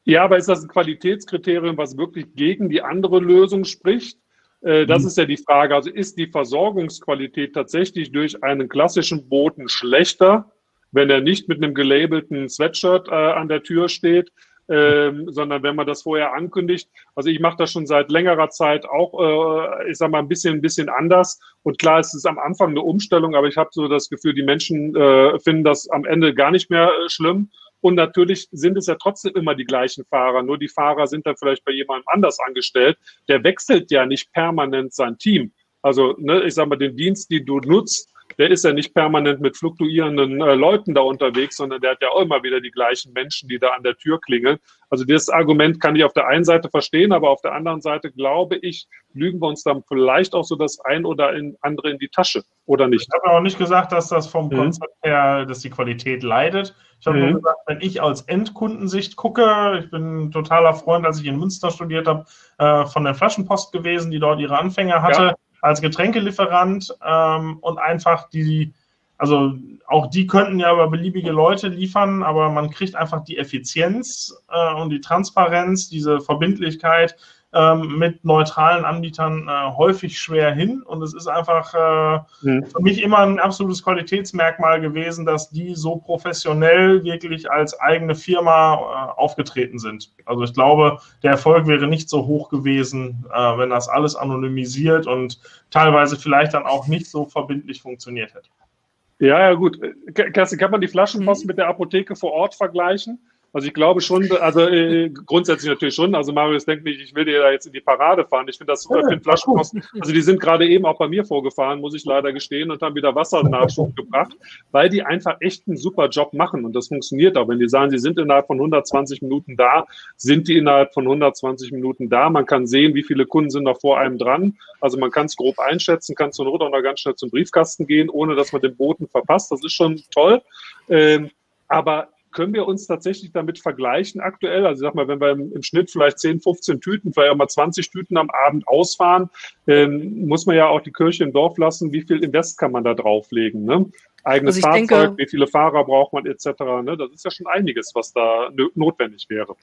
Speaker 2: Ja, aber ist das ein Qualitätskriterium, was wirklich gegen die andere Lösung spricht? Äh, das mhm. ist ja die Frage. Also ist die Versorgungsqualität tatsächlich durch einen klassischen Boten schlechter, wenn er nicht mit einem gelabelten Sweatshirt äh, an der Tür steht, ähm, sondern wenn man das vorher ankündigt. Also ich mache das schon seit längerer Zeit auch, äh, ich sag mal, ein bisschen, ein bisschen anders. Und klar, es ist am Anfang eine Umstellung, aber ich habe so das Gefühl, die Menschen äh, finden das am Ende gar nicht mehr äh, schlimm. Und natürlich sind es ja trotzdem immer die gleichen Fahrer. Nur die Fahrer sind dann vielleicht bei jemandem anders angestellt. Der wechselt ja nicht permanent sein Team. Also, ne, ich sag mal, den Dienst, den du nutzt, der ist ja nicht permanent mit fluktuierenden äh, Leuten da unterwegs, sondern der hat ja auch immer wieder die gleichen Menschen, die da an der Tür klingeln. Also das Argument kann ich auf der einen Seite verstehen, aber auf der anderen Seite glaube ich, lügen wir uns dann vielleicht auch so das ein oder andere in die Tasche, oder nicht?
Speaker 4: Ich habe auch nicht gesagt, dass das vom mhm. Konzept her, dass die Qualität leidet. Ich habe mhm. nur gesagt, wenn ich als Endkundensicht gucke, ich bin totaler Freund, als ich in Münster studiert habe, äh, von der Flaschenpost gewesen, die dort ihre Anfänger hatte. Ja als Getränkelieferant ähm, und einfach die, also auch die könnten ja über beliebige Leute liefern, aber man kriegt einfach die Effizienz äh, und die Transparenz, diese Verbindlichkeit ähm, mit neutralen Anbietern äh, häufig schwer hin. Und es ist einfach äh, mhm. für mich immer ein absolutes Qualitätsmerkmal gewesen, dass die so professionell wirklich als eigene Firma äh, aufgetreten sind. Also ich glaube, der Erfolg wäre nicht so hoch gewesen, äh, wenn das alles anonymisiert und teilweise vielleicht dann auch nicht so verbindlich funktioniert hätte.
Speaker 2: Ja, ja, gut. Kerstin, kann man die Flaschenpost mhm. mit der Apotheke vor Ort vergleichen? Also ich glaube schon, also äh, grundsätzlich natürlich schon. Also Marius denkt nicht, ich will dir da jetzt in die Parade fahren. Ich finde das super, ja, finde Flaschenpost. Also die sind gerade eben auch bei mir vorgefahren, muss ich leider gestehen, und haben wieder Wassernachschub gebracht, weil die einfach echt einen super Job machen und das funktioniert auch. Wenn die sagen, sie sind innerhalb von 120 Minuten da, sind die innerhalb von 120 Minuten da. Man kann sehen, wie viele Kunden sind noch vor einem dran. Also man kann es grob einschätzen, kann zur Not auch noch ganz schnell zum Briefkasten gehen, ohne dass man den Boten verpasst. Das ist schon toll. Ähm, aber können wir uns tatsächlich damit vergleichen aktuell? Also sag mal, wenn wir im, im, Schnitt vielleicht 10, 15 Tüten, vielleicht auch mal 20 Tüten am Abend ausfahren, ähm, muss man ja auch die Kirche im Dorf lassen. Wie viel Invest kann man da drauflegen? Ne? Eigenes also Fahrzeug, denke, wie viele Fahrer braucht man etc. Ne? Das ist ja schon einiges, was da notwendig wäre.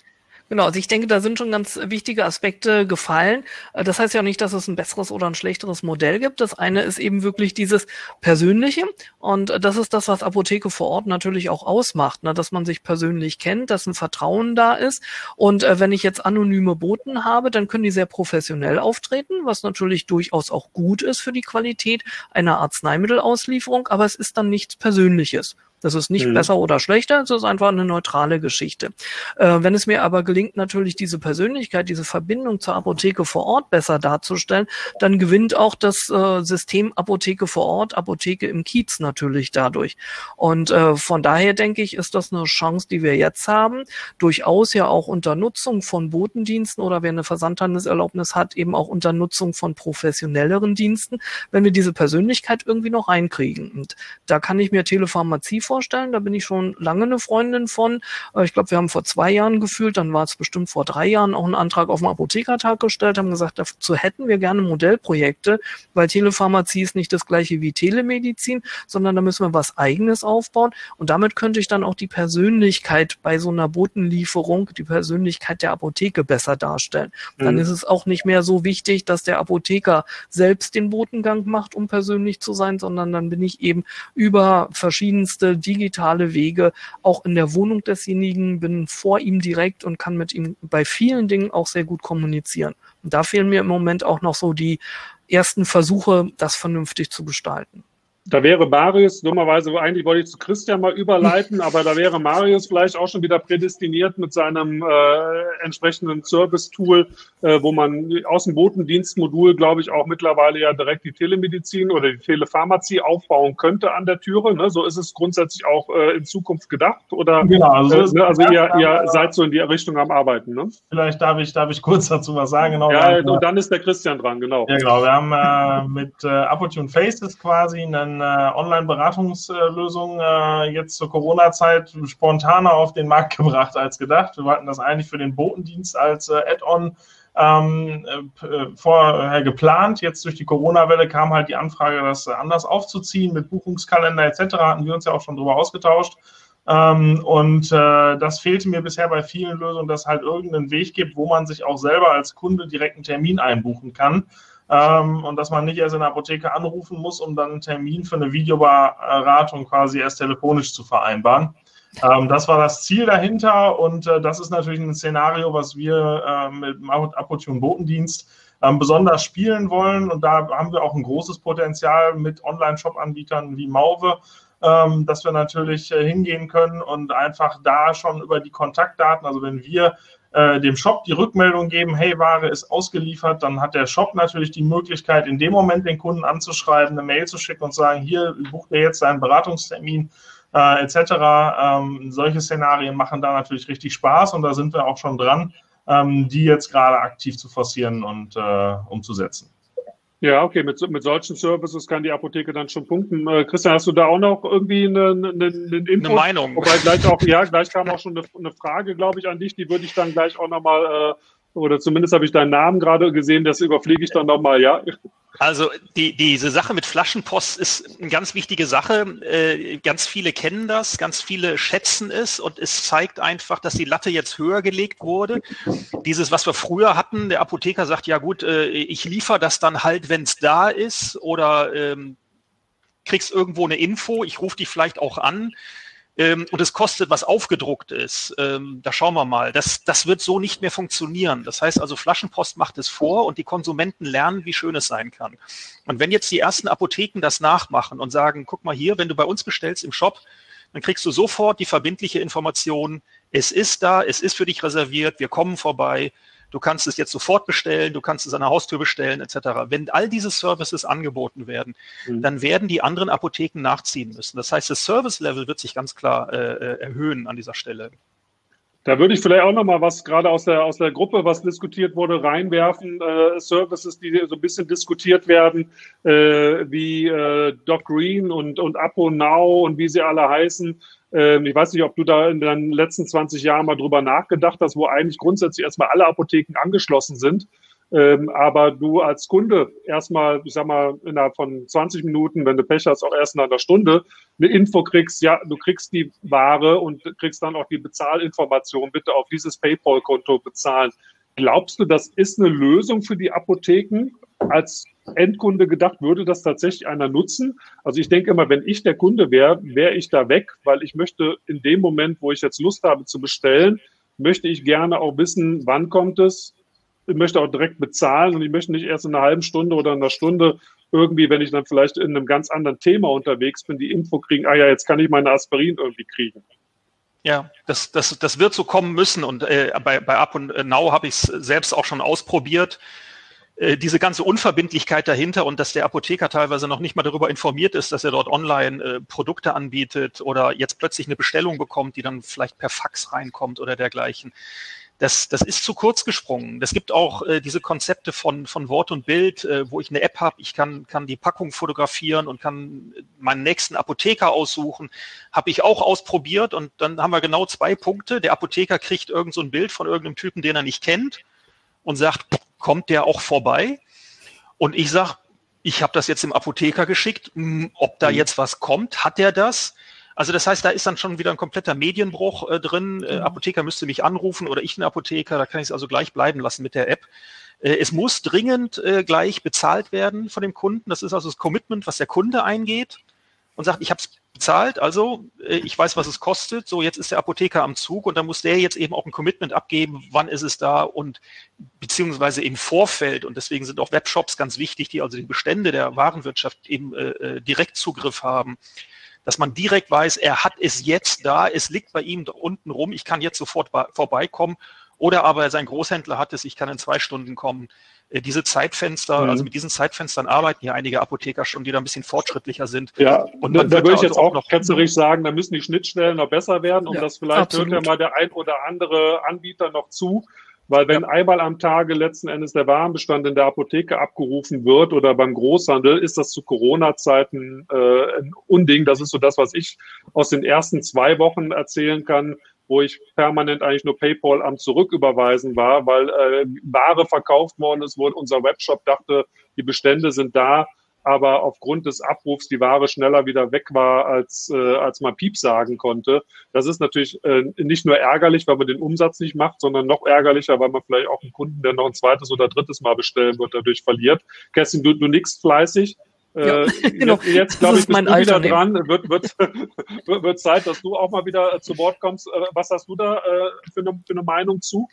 Speaker 3: Genau, also ich denke, da sind schon ganz wichtige Aspekte gefallen. Äh, das heißt ja nicht, dass es ein besseres oder ein schlechteres Modell gibt. Das eine ist eben wirklich dieses Persönliche. Und das ist das, was Apotheke vor Ort natürlich auch ausmacht, ne? dass man sich persönlich kennt, dass ein Vertrauen da ist. Und äh, wenn ich jetzt anonyme Boten habe, dann können die sehr professionell auftreten, was natürlich durchaus auch gut ist für die Qualität einer Arzneimittelauslieferung, aber es ist dann nichts Persönliches. Das ist nicht mhm. besser oder schlechter, es ist einfach eine neutrale Geschichte. Äh, wenn es mir aber gelingt, natürlich diese Persönlichkeit, diese Verbindung zur Apotheke vor Ort besser darzustellen, dann gewinnt auch das äh, System Apotheke vor Ort, Apotheke im Kiez natürlich dadurch. Und äh, von daher denke ich, ist das eine Chance, die wir jetzt haben, durchaus ja auch unter Nutzung von Botendiensten oder wer eine Versandhandelserlaubnis hat, eben auch unter Nutzung von professionelleren Diensten, wenn wir diese Persönlichkeit irgendwie noch reinkriegen. Und da kann ich mir Telepharmazie vorstellen. Da bin ich schon lange eine Freundin von. Äh, ich glaube, wir haben vor zwei Jahren gefühlt, dann war es bestimmt vor drei Jahren auch einen Antrag auf den Apothekertag gestellt, haben gesagt, dazu hätten wir gerne Modellprojekte, weil Telepharmazie ist nicht das gleiche wie Telemedizin, sondern da müssen wir was eigenes aufbauen. Und damit könnte ich dann auch die Persönlichkeit bei so einer Botenlieferung, die Persönlichkeit der Apotheke besser darstellen. Mhm. Dann ist es auch nicht mehr so wichtig, dass der Apotheker selbst den Botengang macht, um persönlich zu sein, sondern dann bin ich eben über verschiedenste digitale Wege auch in der Wohnung desjenigen, bin vor ihm direkt und kann mit ihm bei vielen Dingen auch sehr gut kommunizieren. Und da fehlen mir im Moment auch noch so die ersten Versuche, das vernünftig zu gestalten.
Speaker 2: Da wäre Marius, dummerweise, eigentlich wollte ich zu Christian mal überleiten, [LAUGHS] aber da wäre Marius vielleicht auch schon wieder prädestiniert mit seinem äh, entsprechenden Service-Tool, äh, wo man aus dem Botendienstmodul, glaube ich, auch mittlerweile ja direkt die Telemedizin oder die Telepharmazie aufbauen könnte an der Türe. Ne? So ist es grundsätzlich auch äh, in Zukunft gedacht. Oder
Speaker 4: genau, also,
Speaker 2: äh, ne? also ihr, ihr seid so in die Richtung am Arbeiten. Ne?
Speaker 4: Vielleicht darf ich, darf ich kurz dazu was sagen.
Speaker 2: Genau, ja, und dann ist der Christian dran, genau.
Speaker 4: Ja, genau. Wir haben äh, mit äh, Apotune Faces quasi einen äh, Online-Beratungslösung äh, jetzt zur Corona-Zeit spontaner auf den Markt [LAUGHS] gebracht als gedacht. Wir hatten das eigentlich für den Botendienst als äh, Add-on ähm, äh, vorher geplant. Jetzt durch die Corona-Welle kam halt die Anfrage, das anders aufzuziehen mit Buchungskalender etc. Hatten wir uns ja auch schon drüber ausgetauscht. Ähm, und äh, das fehlte mir bisher bei vielen Lösungen, dass halt irgendeinen Weg gibt, wo man sich auch selber als Kunde direkt einen Termin einbuchen kann ähm, und dass man nicht erst in der Apotheke anrufen muss, um dann einen Termin für eine Videoberatung quasi erst telefonisch zu vereinbaren. Ähm, das war das Ziel dahinter und äh, das ist natürlich ein Szenario, was wir äh, mit dem Apotune Botendienst ähm, besonders spielen wollen und da haben wir auch ein großes Potenzial mit Online-Shop-Anbietern wie Mauve, ähm, dass wir natürlich äh, hingehen können und einfach da schon über die Kontaktdaten, also wenn wir äh, dem Shop die Rückmeldung geben, hey, Ware ist ausgeliefert, dann hat der Shop natürlich die Möglichkeit, in dem Moment den Kunden anzuschreiben, eine Mail zu schicken und sagen, hier bucht er jetzt seinen Beratungstermin äh, etc. Ähm, solche Szenarien machen da natürlich richtig Spaß und da sind wir auch schon dran, ähm, die jetzt gerade aktiv zu forcieren und äh, umzusetzen.
Speaker 2: Ja, okay, mit, mit solchen Services kann die Apotheke dann schon punkten. Äh, Christian, hast du da auch noch irgendwie eine, eine, eine
Speaker 5: Info? Eine Meinung.
Speaker 2: Wobei gleich auch, ja, gleich kam auch schon eine, eine Frage, glaube ich, an dich, die würde ich dann gleich auch nochmal äh, oder zumindest habe ich deinen Namen gerade gesehen, das überfliege ich dann nochmal, ja.
Speaker 5: Also die, diese Sache mit Flaschenpost ist eine ganz wichtige Sache. Äh, ganz viele kennen das, ganz viele schätzen es und es zeigt einfach, dass die Latte jetzt höher gelegt wurde. Dieses, was wir früher hatten, der Apotheker sagt, ja gut, äh, ich liefere das dann halt, wenn es da ist oder ähm, kriegst irgendwo eine Info, ich rufe dich vielleicht auch an ähm, und es kostet, was aufgedruckt ist. Ähm, da schauen wir mal. Das, das wird so nicht mehr funktionieren. Das heißt also, Flaschenpost macht es vor und die Konsumenten lernen, wie schön es sein kann. Und wenn jetzt die ersten Apotheken das nachmachen und sagen, guck mal hier, wenn du bei uns bestellst im Shop, dann kriegst du sofort die verbindliche Information, es ist da, es ist für dich reserviert, wir kommen vorbei, du kannst es jetzt sofort bestellen, du kannst es an der Haustür bestellen, etc. Wenn all diese Services angeboten werden, mhm. dann werden die anderen Apotheken nachziehen müssen. Das heißt, das Service-Level wird sich ganz klar äh, äh erhöhen an dieser Stelle.
Speaker 2: Da würde ich vielleicht auch noch mal was gerade aus der aus der Gruppe, was diskutiert wurde, reinwerfen. Äh, Services, die so ein bisschen diskutiert werden, äh, wie äh, Doc Green und und Apo Now und wie sie alle heißen. Ähm, ich weiß nicht, ob du da in den letzten 20 Jahren mal drüber nachgedacht hast, wo eigentlich grundsätzlich erstmal alle Apotheken angeschlossen sind. Ähm, aber du als Kunde erstmal, ich sag mal, innerhalb von 20 Minuten, wenn du Pech hast, auch erst nach einer Stunde, eine Info kriegst, ja, du kriegst die Ware und kriegst dann auch die Bezahlinformation, bitte auf dieses PayPal-Konto bezahlen. Glaubst du, das ist eine Lösung für die Apotheken? Als Endkunde gedacht, würde das tatsächlich einer nutzen? Also ich denke immer, wenn ich der Kunde wäre, wäre ich da weg, weil ich möchte in dem Moment, wo ich jetzt Lust habe zu bestellen, möchte ich gerne auch wissen, wann kommt es, möchte auch direkt bezahlen und ich möchte nicht erst in einer halben Stunde oder einer Stunde irgendwie, wenn ich dann vielleicht in einem ganz anderen Thema unterwegs bin, die Info kriegen, ah ja, jetzt kann ich meine Aspirin irgendwie kriegen.
Speaker 5: Ja, das, das, das wird so kommen müssen und äh, bei, bei Up und Now habe ich es selbst auch schon ausprobiert. Äh, diese ganze Unverbindlichkeit dahinter und dass der Apotheker teilweise noch nicht mal darüber informiert ist, dass er dort online äh, Produkte anbietet oder jetzt plötzlich eine Bestellung bekommt, die dann vielleicht per Fax reinkommt oder dergleichen das, das ist zu kurz gesprungen. Es gibt auch äh, diese Konzepte von, von Wort und Bild, äh, wo ich eine App habe, ich kann, kann die Packung fotografieren und kann meinen nächsten Apotheker aussuchen. Habe ich auch ausprobiert und dann haben wir genau zwei Punkte. Der Apotheker kriegt irgend so ein Bild von irgendeinem Typen, den er nicht kennt und sagt, kommt der auch vorbei? Und ich sage, ich habe das jetzt im Apotheker geschickt, hm, ob da mhm. jetzt was kommt, hat er das? Also das heißt, da ist dann schon wieder ein kompletter Medienbruch äh, drin. Äh, mhm. Apotheker müsste mich anrufen oder ich einen Apotheker, da kann ich es also gleich bleiben lassen mit der App. Äh, es muss dringend äh, gleich bezahlt werden von dem Kunden. Das ist also das Commitment, was der Kunde eingeht. und sagt, ich habe es bezahlt, also äh, ich weiß, was es kostet, so jetzt ist der Apotheker am Zug und dann muss der jetzt eben auch ein Commitment abgeben, wann ist es da und beziehungsweise im Vorfeld und deswegen sind auch Webshops ganz wichtig, die also die Bestände der Warenwirtschaft eben äh, äh Direktzugriff haben, dass man direkt weiß, er hat es jetzt da, es liegt bei ihm unten rum, ich kann jetzt sofort vorbeikommen oder aber sein Großhändler hat es, ich kann in zwei Stunden kommen. Äh, diese Zeitfenster, mhm. also mit diesen Zeitfenstern arbeiten hier einige Apotheker schon, die da ein bisschen fortschrittlicher sind.
Speaker 2: Ja, und da, da würde ich also jetzt auch noch ketzerisch sagen, da müssen die Schnittstellen noch besser werden und ja, das vielleicht absolut. hört ja mal der ein oder andere Anbieter noch zu. Weil wenn ja. einmal am Tage letzten Endes der Warenbestand in der Apotheke abgerufen wird oder beim Großhandel, ist das zu Corona-Zeiten äh, ein Unding. Das ist so das, was ich aus den ersten zwei Wochen erzählen kann wo ich permanent eigentlich nur PayPal am Zurücküberweisen war, weil äh, Ware verkauft worden ist, wo unser Webshop dachte, die Bestände sind da, aber aufgrund des Abrufs die Ware schneller wieder weg war, als, äh, als man Piep sagen konnte. Das ist natürlich äh, nicht nur ärgerlich, weil man den Umsatz nicht macht, sondern noch ärgerlicher, weil man vielleicht auch einen Kunden, der noch ein zweites oder drittes Mal bestellen wird, dadurch verliert. Kerstin, du, du nickst fleißig.
Speaker 3: Ja, äh, [LAUGHS] genau.
Speaker 2: Jetzt, jetzt glaube ich, bist du wieder dran. Wird, wird, [LAUGHS] wird Zeit, dass du auch mal wieder zu Wort kommst. Äh, was hast du da äh, für, eine, für eine Meinung zu?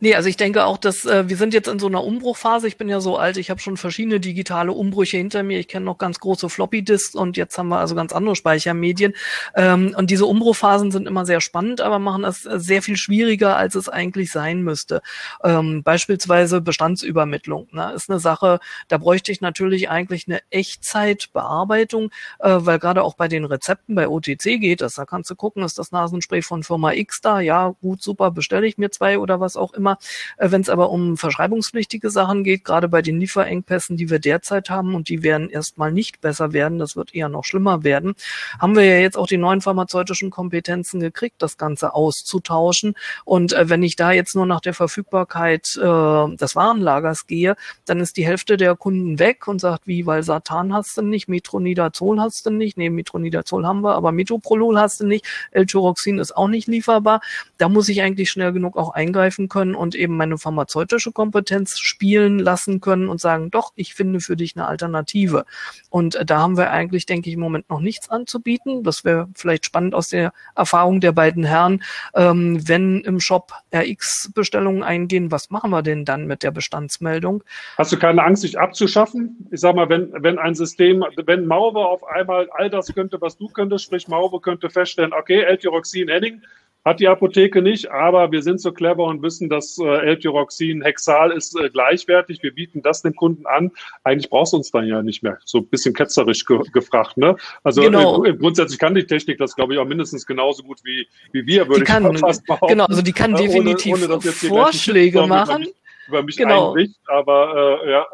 Speaker 3: Nee, also ich denke auch, dass äh, wir sind jetzt in so einer Umbruchphase. Ich bin ja so alt, ich habe schon verschiedene digitale Umbrüche hinter mir. Ich kenne noch ganz große Floppy-Disks und jetzt haben wir also ganz andere Speichermedien. Ähm, und diese Umbruchphasen sind immer sehr spannend, aber machen es äh, sehr viel schwieriger, als es eigentlich sein müsste. Ähm, beispielsweise Bestandsübermittlung ne, ist eine Sache, da bräuchte ich natürlich eigentlich eine Echtzeitbearbeitung, äh, weil gerade auch bei den Rezepten bei OTC geht das. Da kannst du gucken, ist das Nasenspray von Firma X da? Ja, gut, super, bestelle ich mir zwei oder was auch immer. Äh, Wenn es aber um verschreibungspflichtige Sachen geht, gerade bei den Lieferengpässen, die wir derzeit haben und die werden erstmal nicht besser werden, das wird eher noch schlimmer werden, haben wir ja jetzt auch die neuen pharmazeutischen Kompetenzen gekriegt, das Ganze auszutauschen. Und äh, wenn ich da jetzt nur nach der Verfügbarkeit äh, des Warenlagers gehe, dann ist die Hälfte der Kunden weg und sagt, wie, weil Satan hast du nicht, Metronidazol hast du nicht, nee, Metronidazol haben wir, aber Metoprolol hast du nicht, L-Tyroxin ist auch nicht lieferbar. Da muss ich eigentlich schnell genug auch eingreifen können und eben meine pharmazeutische Kompetenz spielen lassen können und sagen, doch, ich finde für dich eine Alternative. Und äh, da haben wir eigentlich, denke ich, im Moment noch nichts anzubieten. Das wäre vielleicht spannend aus der Erfahrung der beiden Herren. Ähm, wenn im Shop RX-Bestellungen eingehen, was machen wir denn dann mit der Bestandsmeldung?
Speaker 2: Hast du keine Angst, dich abzuschaffen? Ich sag mal, wenn, wenn ein System, wenn Mauve auf einmal all das könnte, was du könntest, sprich Mauve könnte feststellen, okay, L-Tyroxin, Henning, hat die Apotheke nicht, aber wir sind so clever und wissen, dass äh, L-Tyroxin, Hexal ist äh, gleichwertig. Wir bieten das dem Kunden an. Eigentlich brauchst du uns dann ja nicht mehr. So ein bisschen ketzerisch ge gefragt. Ne? Also genau. äh, grundsätzlich kann die Technik das, glaube ich, auch mindestens genauso gut wie, wie wir, würde
Speaker 3: die kann, ich fast behaupten. Genau, also die kann definitiv ohne, ohne, Vorschläge machen.
Speaker 2: Über mich genau. einbricht, aber äh, ja.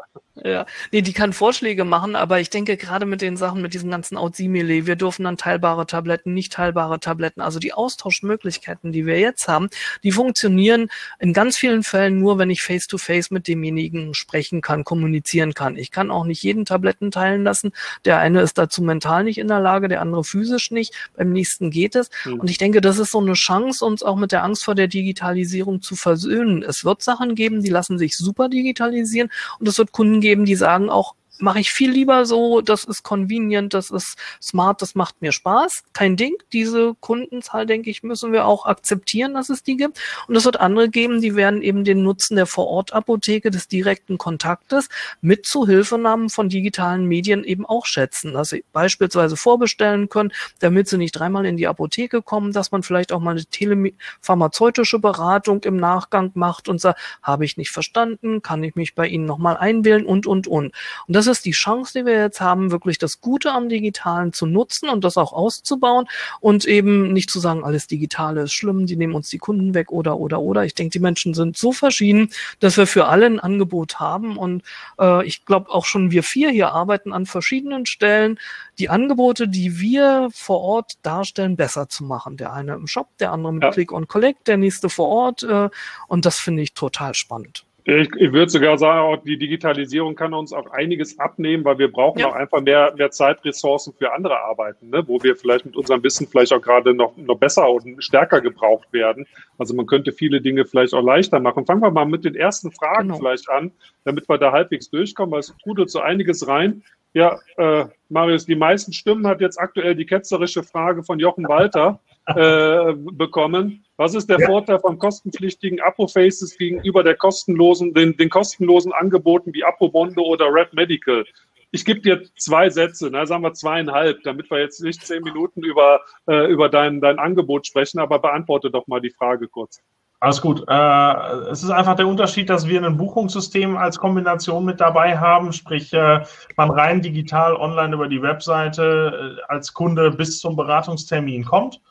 Speaker 3: Ja, nee, die kann Vorschläge machen, aber ich denke gerade mit den Sachen, mit diesen ganzen Outsimile, wir dürfen dann teilbare Tabletten, nicht teilbare Tabletten, also die Austauschmöglichkeiten, die wir jetzt haben, die funktionieren in ganz vielen Fällen nur, wenn ich face-to-face -face mit demjenigen sprechen kann, kommunizieren kann. Ich kann auch nicht jeden Tabletten teilen lassen. Der eine ist dazu mental nicht in der Lage, der andere physisch nicht. Beim nächsten geht es. Mhm. Und ich denke, das ist so eine Chance, uns auch mit der Angst vor der Digitalisierung zu versöhnen. Es wird Sachen geben, die lassen sich super digitalisieren und es wird Kunden geben, die sagen auch, mache ich viel lieber so, das ist convenient, das ist smart, das macht mir Spaß. Kein Ding. Diese Kundenzahl, denke ich, müssen wir auch akzeptieren, dass es die gibt. Und es wird andere geben, die werden eben den Nutzen der Vorortapotheke, des direkten Kontaktes mit Zuhilfenahmen von digitalen Medien eben auch schätzen. Dass sie beispielsweise vorbestellen können, damit sie nicht dreimal in die Apotheke kommen, dass man vielleicht auch mal eine telepharmazeutische Beratung im Nachgang macht und sagt, habe ich nicht verstanden, kann ich mich bei Ihnen nochmal einwählen und, und, und. Und das das ist die Chance, die wir jetzt haben, wirklich das Gute am Digitalen zu nutzen und das auch auszubauen und eben nicht zu sagen, alles Digitale ist schlimm, die nehmen uns die Kunden weg oder, oder, oder. Ich denke, die Menschen sind so verschieden, dass wir für alle ein Angebot haben und äh, ich glaube auch schon wir vier hier arbeiten an verschiedenen Stellen, die Angebote, die wir vor Ort darstellen, besser zu machen. Der eine im Shop, der andere mit ja. Click on Collect, der nächste vor Ort äh, und das finde ich total spannend.
Speaker 2: Ich, ich würde sogar sagen, auch die Digitalisierung kann uns auch einiges abnehmen, weil wir brauchen ja. auch einfach mehr, mehr Zeitressourcen für andere Arbeiten, ne? wo wir vielleicht mit unserem Wissen vielleicht auch gerade noch, noch besser und stärker gebraucht werden. Also man könnte viele Dinge vielleicht auch leichter machen. Fangen wir mal mit den ersten Fragen genau. vielleicht an, damit wir da halbwegs durchkommen, weil es trudelt so einiges rein. Ja, äh, Marius, die meisten Stimmen hat jetzt aktuell die ketzerische Frage von Jochen Walter [LAUGHS] äh, bekommen. Was ist der ja. Vorteil von kostenpflichtigen Apo-Faces gegenüber der kostenlosen, den, den kostenlosen Angeboten wie Apo-Bondo oder Red Medical? Ich gebe dir zwei Sätze, ne, sagen wir zweieinhalb, damit wir jetzt nicht zehn Minuten über, äh, über dein, dein Angebot sprechen, aber beantworte doch mal die Frage kurz.
Speaker 4: Alles gut. Äh, es ist einfach der Unterschied, dass wir ein Buchungssystem als Kombination mit dabei haben, sprich äh, man rein digital online über die Webseite äh, als Kunde bis zum Beratungstermin kommt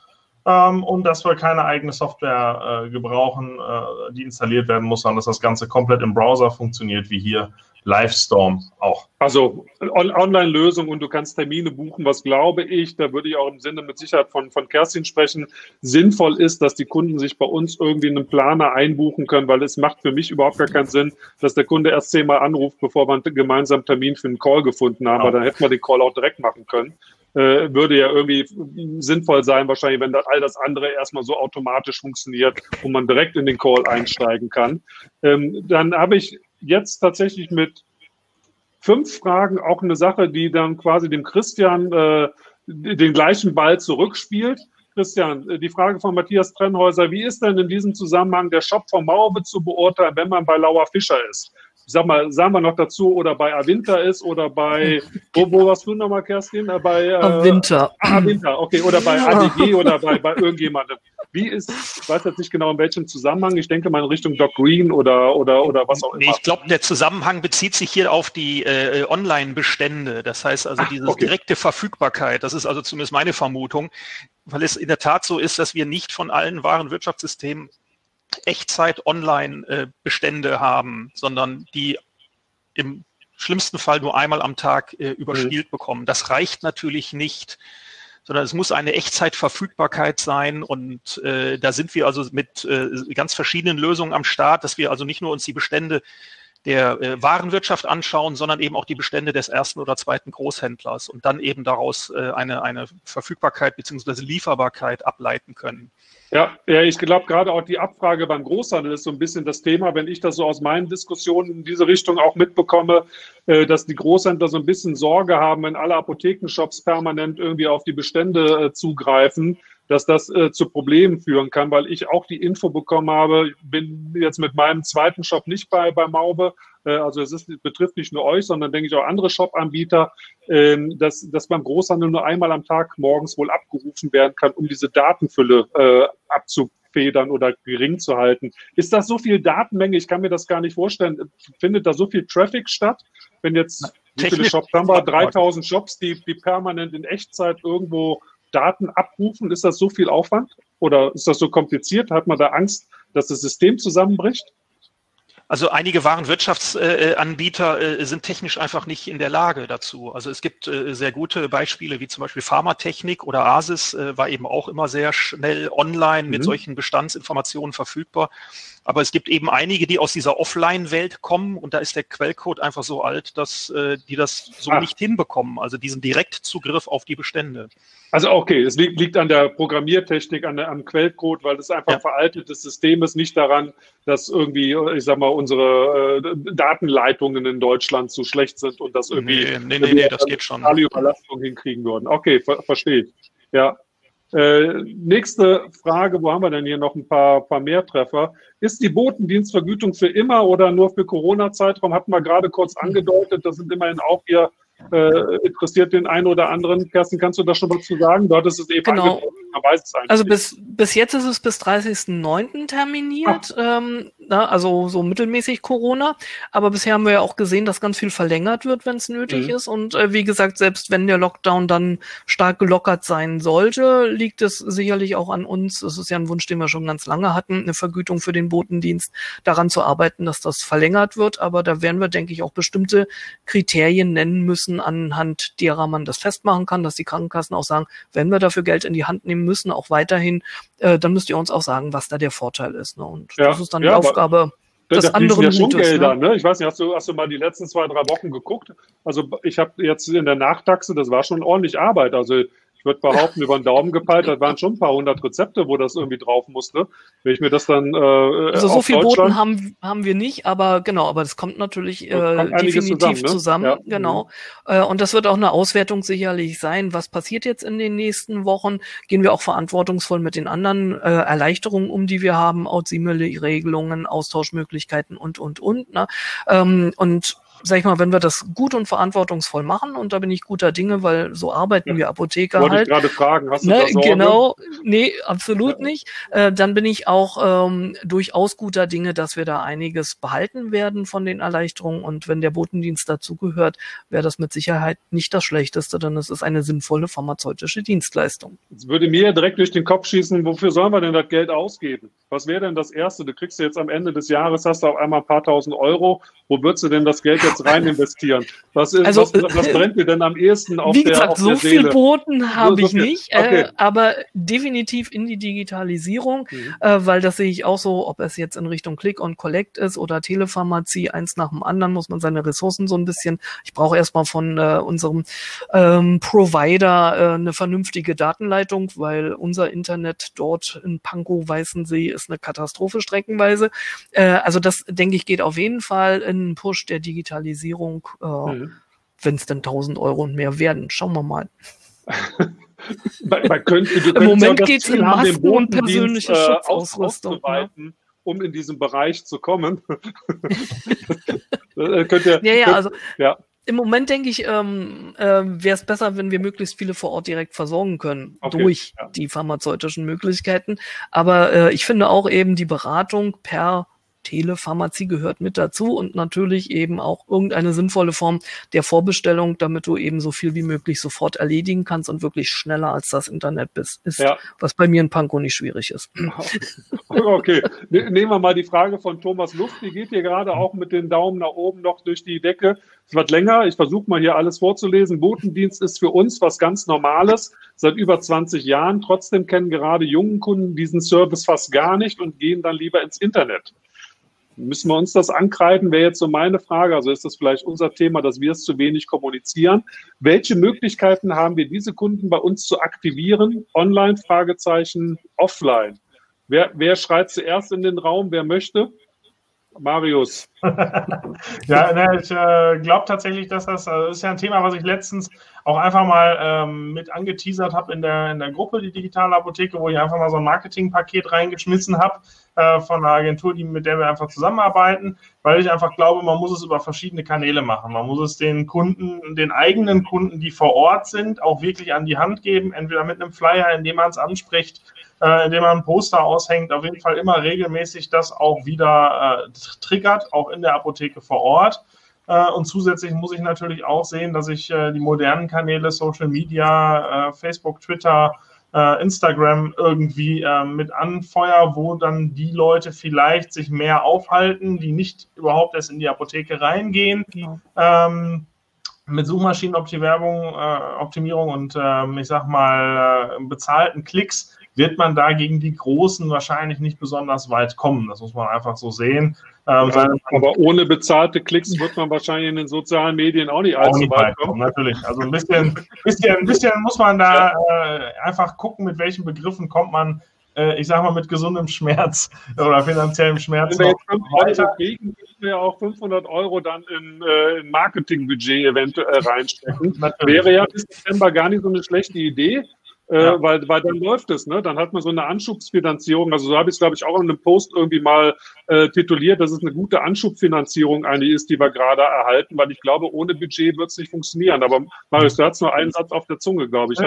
Speaker 4: ähm, und dass wir keine eigene Software äh, gebrauchen, äh, die installiert werden muss, sondern dass das Ganze komplett im Browser funktioniert, wie hier Livestorm auch.
Speaker 2: Also on Online-Lösung und du kannst Termine buchen, was glaube ich, da würde ich auch im Sinne mit Sicherheit von, von Kerstin sprechen, sinnvoll ist, dass die Kunden sich bei uns irgendwie einen Planer einbuchen können, weil es macht für mich überhaupt gar keinen Sinn, dass der Kunde erst zehnmal anruft, bevor wir einen gemeinsamen Termin für einen Call gefunden haben, genau. weil dann hätten wir den Call auch direkt machen können. Äh, würde ja irgendwie sinnvoll sein, wahrscheinlich, wenn das, all das andere erstmal so automatisch funktioniert und man direkt in den Call einsteigen kann. Ähm, dann habe ich jetzt tatsächlich mit fünf Fragen auch eine Sache, die dann quasi dem Christian äh, den gleichen Ball zurückspielt. Christian, äh, die Frage von Matthias Trennhäuser, wie ist denn in diesem Zusammenhang der Shop vom Maube zu beurteilen, wenn man bei Lauer Fischer ist? Ich sag mal, sagen wir noch dazu, oder bei Avinta ist oder bei, wo, wo warst du nochmal, Kerstin? Äh, bei äh,
Speaker 3: Avinta.
Speaker 2: Avinta, okay, oder bei ADG oder bei, bei irgendjemandem. Wie ist, ich weiß jetzt nicht genau in welchem Zusammenhang, ich denke mal in Richtung Doc Green oder, oder, oder was auch immer.
Speaker 5: Nee, ich glaube, der Zusammenhang bezieht sich hier auf die äh, Online-Bestände. Das heißt also, diese okay. direkte Verfügbarkeit, das ist also zumindest meine Vermutung, weil es in der Tat so ist, dass wir nicht von allen wahren Wirtschaftssystemen Echtzeit-Online-Bestände äh, haben, sondern die im schlimmsten Fall nur einmal am Tag äh, überspielt mhm. bekommen. Das reicht natürlich nicht sondern es muss eine Echtzeitverfügbarkeit sein. Und äh, da sind wir also mit äh, ganz verschiedenen Lösungen am Start, dass wir also nicht nur uns die Bestände der äh, Warenwirtschaft anschauen, sondern eben auch die Bestände des ersten oder zweiten Großhändlers und dann eben daraus äh, eine, eine Verfügbarkeit beziehungsweise Lieferbarkeit ableiten können.
Speaker 2: Ja, ja ich glaube, gerade auch die Abfrage beim Großhandel ist so ein bisschen das Thema, wenn ich das so aus meinen Diskussionen in diese Richtung auch mitbekomme, äh, dass die Großhändler so ein bisschen Sorge haben, wenn alle Apothekenshops permanent irgendwie auf die Bestände äh, zugreifen, dass das äh, zu Problemen führen kann, weil ich auch die Info bekommen habe, bin jetzt mit meinem zweiten Shop nicht bei, bei Maube, also es ist, betrifft nicht nur euch, sondern denke ich auch andere Shop-Anbieter, ähm, dass, dass beim Großhandel nur einmal am Tag morgens wohl abgerufen werden kann, um diese Datenfülle äh, abzufedern oder gering zu halten. Ist das so viel Datenmenge? Ich kann mir das gar nicht vorstellen. Findet da so viel Traffic statt? Wenn jetzt, wie viele Shops haben wir? 3000 Shops, die, die permanent in Echtzeit irgendwo Daten abrufen. Ist das so viel Aufwand? Oder ist das so kompliziert? Hat man da Angst, dass das System zusammenbricht?
Speaker 5: Also einige Warenwirtschaftsanbieter äh, sind technisch einfach nicht in der Lage dazu. Also es gibt äh, sehr gute Beispiele, wie zum Beispiel Pharmatechnik oder Asis äh, war eben auch immer sehr schnell online mit mhm. solchen Bestandsinformationen verfügbar. Aber es gibt eben einige, die aus dieser Offline-Welt kommen und da ist der Quellcode einfach so alt, dass äh, die das so ah. nicht hinbekommen. Also diesen Direktzugriff auf die Bestände.
Speaker 2: Also okay, es liegt, liegt an der Programmiertechnik, an der, am Quellcode, weil es einfach ja. veraltetes System ist, nicht daran, dass irgendwie, ich sag mal, unsere äh, Datenleitungen in Deutschland zu schlecht sind und das irgendwie
Speaker 5: nee, nee, nee, nee das geht schon.
Speaker 2: Überlastung hinkriegen würden. Okay, ver verstehe. Ja, äh, nächste Frage, wo haben wir denn hier noch ein paar, paar mehr Treffer? Ist die Botendienstvergütung für immer oder nur für Corona-Zeitraum? Hatten wir gerade kurz angedeutet, das sind immerhin auch hier äh, interessiert den einen oder anderen. Kerstin, kannst du da schon was zu sagen? Du hattest es eben
Speaker 3: genau. Also bis, bis jetzt ist es bis 30.09. terminiert, ähm, na, also so mittelmäßig Corona. Aber bisher haben wir ja auch gesehen, dass ganz viel verlängert wird, wenn es nötig mhm. ist. Und äh, wie gesagt, selbst wenn der Lockdown dann stark gelockert sein sollte, liegt es sicherlich auch an uns. Es ist ja ein Wunsch, den wir schon ganz lange hatten, eine Vergütung für den Botendienst, daran zu arbeiten, dass das verlängert wird. Aber da werden wir, denke ich, auch bestimmte Kriterien nennen müssen, anhand derer man das festmachen kann, dass die Krankenkassen auch sagen, wenn wir dafür Geld in die Hand nehmen müssen, auch weiterhin, äh, dann müsst ihr uns auch sagen, was da der Vorteil ist. Ne? Und ja, das ist dann die Aufgabe
Speaker 2: des anderen ja schon Gutes, Gelder, ne? ne? Ich weiß nicht, hast du, hast du mal die letzten zwei, drei Wochen geguckt? Also ich habe jetzt in der Nachtaxe, das war schon ordentlich Arbeit. Also ich würde behaupten, über den Daumen gepeilt, das waren schon ein paar hundert Rezepte, wo das irgendwie drauf musste. Wenn ich mir das dann. Äh,
Speaker 3: also so viel Boten haben, haben wir nicht, aber genau, aber das kommt natürlich äh, kommt definitiv zusammen. Ne? zusammen ja. Genau. Mhm. Äh, und das wird auch eine Auswertung sicherlich sein. Was passiert jetzt in den nächsten Wochen? Gehen wir auch verantwortungsvoll mit den anderen äh, Erleichterungen um, die wir haben, Out-Simile-Regelungen, Austauschmöglichkeiten und, und, und. Ne? Ähm, und sag ich mal, wenn wir das gut und verantwortungsvoll machen, und da bin ich guter Dinge, weil so arbeiten ja. wir Apotheker Wollte halt.
Speaker 2: Ich gerade fragen, hast du ne, da
Speaker 3: Sorge? Genau, nee, absolut ja. nicht. Äh, dann bin ich auch ähm, durchaus guter Dinge, dass wir da einiges behalten werden von den Erleichterungen. Und wenn der Botendienst dazugehört, wäre das mit Sicherheit nicht das Schlechteste, denn es ist eine sinnvolle pharmazeutische Dienstleistung.
Speaker 2: Jetzt würde mir direkt durch den Kopf schießen, wofür sollen wir denn das Geld ausgeben? Was wäre denn das Erste? Du kriegst jetzt am Ende des Jahres, hast du auf einmal ein paar tausend Euro. Wo würdest du denn das Geld jetzt rein investieren? Was, ist, also, was, was brennt dir denn am ehesten auf
Speaker 3: wie
Speaker 2: der
Speaker 3: gesagt,
Speaker 2: auf
Speaker 3: so der viel Seele? Boten habe so, ich nicht, äh, okay. äh, aber definitiv in die Digitalisierung, mhm. äh, weil das sehe ich auch so, ob es jetzt in Richtung Click und Collect ist oder Telepharmazie, eins nach dem anderen muss man seine Ressourcen so ein bisschen, ich brauche erstmal von äh, unserem ähm, Provider äh, eine vernünftige Datenleitung, weil unser Internet dort in Pankow Weißensee ist eine Katastrophe streckenweise. Äh, also das, denke ich, geht auf jeden Fall in Push der Digitalisierung, äh, mhm. wenn es denn 1000 Euro und mehr werden. Schauen wir mal. [LAUGHS]
Speaker 2: man könnte, Im Moment ja geht es in Masken und persönliche äh, Schutzausrüstung. Ne? um in diesen Bereich zu kommen. [LAUGHS]
Speaker 3: Äh, könnt ihr, ja, ja, könnt, also ja. Im Moment denke ich, ähm, äh, wäre es besser, wenn wir möglichst viele vor Ort direkt versorgen können okay, durch ja. die pharmazeutischen Möglichkeiten. Aber äh, ich finde auch eben die Beratung per Telepharmazie gehört mit dazu und natürlich eben auch irgendeine sinnvolle Form der Vorbestellung, damit du eben so viel wie möglich sofort erledigen kannst und wirklich schneller als das Internet bist, ist, ja. was bei mir in Pankow nicht schwierig ist. [LAUGHS]
Speaker 2: Okay, ne, nehmen wir mal die Frage von Thomas Luft, die geht hier gerade auch mit den Daumen nach oben noch durch die Decke. Es wird länger, ich versuche mal hier alles vorzulesen. Botendienst ist für uns was ganz Normales seit über 20 Jahren. Trotzdem kennen gerade jungen Kunden diesen Service fast gar nicht und gehen dann lieber ins Internet. Müssen wir uns das ankreiden, wäre jetzt so meine Frage. Also ist das vielleicht unser Thema, dass wir es zu wenig kommunizieren. Welche Möglichkeiten haben wir, diese Kunden bei uns zu aktivieren? Online, Fragezeichen, offline. Wer, wer schreit zuerst in den Raum? Wer möchte? Marius. [LAUGHS]
Speaker 4: ja, ne, ich äh, glaube tatsächlich, dass das, äh, ist ja ein Thema, was ich letztens auch einfach mal ähm, mit angeteasert habe in der, in der Gruppe, die digitale Apotheke, wo ich einfach mal so ein Marketingpaket reingeschmissen habe äh, von einer Agentur, die, mit der wir einfach zusammenarbeiten, weil ich einfach glaube, man muss es über verschiedene Kanäle machen. Man muss es den Kunden, den eigenen Kunden, die vor Ort sind, auch wirklich an die Hand geben, entweder mit einem Flyer, indem man es anspricht, äh, indem man ein Poster aushängt, auf jeden Fall immer regelmäßig das auch wieder äh, triggert, auch in der Apotheke vor Ort. Äh, und zusätzlich muss ich natürlich auch sehen, dass ich äh, die modernen Kanäle, Social Media, äh, Facebook, Twitter, äh, Instagram irgendwie mit anfeuer, wo dann die Leute vielleicht sich mehr aufhalten, die nicht überhaupt erst in die Apotheke reingehen. Genau. Ähm, mit Suchmaschinenoptimierung äh, Optimierung und ähm, ich sag mal äh, bezahlten Klicks wird man da gegen die Großen wahrscheinlich nicht besonders weit kommen. Das muss man einfach so sehen.
Speaker 2: Ähm, ja, aber ohne bezahlte Klicks wird man wahrscheinlich in den sozialen Medien auch nicht allzu weit kommen.
Speaker 4: Natürlich. Also ein bisschen, bisschen, ein bisschen muss man da äh, einfach gucken, mit welchen Begriffen kommt man äh, ich sag mal, mit gesundem Schmerz [LAUGHS] oder finanziellem Schmerz.
Speaker 2: Wenn wir jetzt 500 Euro kriegen, können wir auch 500 Euro dann in, äh, in Marketingbudget eventuell reinstecken. Wäre ja bis Dezember gar nicht so eine schlechte Idee. Äh, weil, weil dann läuft es, ne? Dann hat man so eine Anschubsfinanzierung. Also so habe ich es, glaube ich, auch in einem Post irgendwie mal äh, tituliert, dass es eine gute Anschubfinanzierung eine ist, die wir gerade erhalten, weil ich glaube, ohne Budget wird es nicht funktionieren. Aber Marius, du hast nur einen Satz auf der Zunge, glaube ich.
Speaker 4: Ja,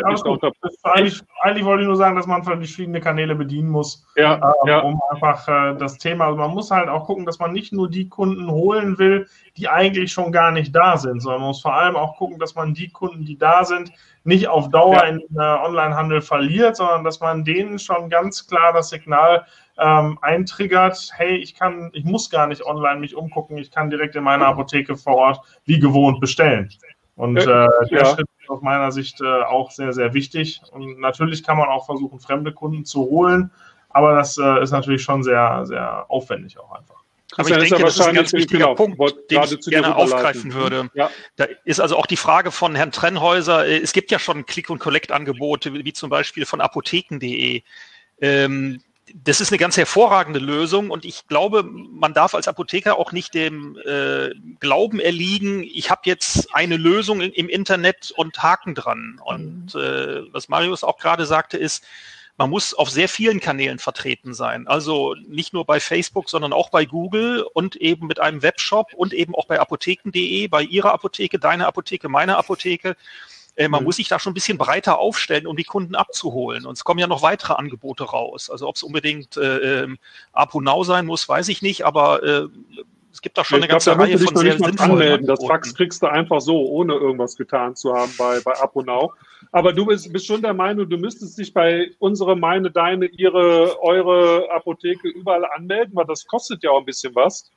Speaker 4: eigentlich, eigentlich, wollte ich nur sagen, dass man verschiedene Kanäle bedienen muss, ja, äh, ja. um einfach äh, das Thema, also man muss halt auch gucken, dass man nicht nur die Kunden holen will, die eigentlich schon gar nicht da sind, sondern man muss vor allem auch gucken, dass man die Kunden, die da sind, nicht auf Dauer ja. in äh, Onlinehandel verliert, sondern dass man denen schon ganz klar das Signal ähm, eintriggert, hey, ich kann, ich muss gar nicht online mich umgucken, ich kann direkt in meiner Apotheke vor Ort wie gewohnt bestellen. Und äh, der ja. Schritt ist aus meiner Sicht äh, auch sehr, sehr wichtig. Und natürlich kann man auch versuchen, fremde Kunden zu holen, aber das äh, ist natürlich schon sehr, sehr aufwendig auch einfach.
Speaker 5: Aber ich denke, das ist ein ganz wichtiger genau, Punkt, den ich gerne aufgreifen würde. Ja. Da ist also auch die Frage von Herrn Trennhäuser. Äh, es gibt ja schon Click- und Collect-Angebote, wie zum Beispiel von apotheken.de. Ähm, das ist eine ganz hervorragende Lösung und ich glaube, man darf als Apotheker auch nicht dem äh, Glauben erliegen, ich habe jetzt eine Lösung im Internet und Haken dran. Und mhm. äh, was Marius auch gerade sagte, ist, man muss auf sehr vielen Kanälen vertreten sein. Also nicht nur bei Facebook, sondern auch bei Google und eben mit einem Webshop und eben auch bei apotheken.de, bei Ihrer Apotheke, deine Apotheke, meine Apotheke. Äh, man mhm. muss sich da schon ein bisschen breiter aufstellen, um die Kunden abzuholen. Und es kommen ja noch weitere Angebote raus. Also ob es unbedingt äh, ähm, Apo Now sein muss, weiß ich nicht, aber äh, es gibt da schon ich eine ganze glaub, Reihe von sehr sinnvollen
Speaker 2: anmelden. Das Fax kriegst du einfach so, ohne irgendwas getan zu haben bei, bei ApoNow. Aber du bist, bist schon der Meinung, du müsstest dich bei unsere, meine, deine, ihre, eure Apotheke überall anmelden, weil das kostet ja auch ein bisschen was.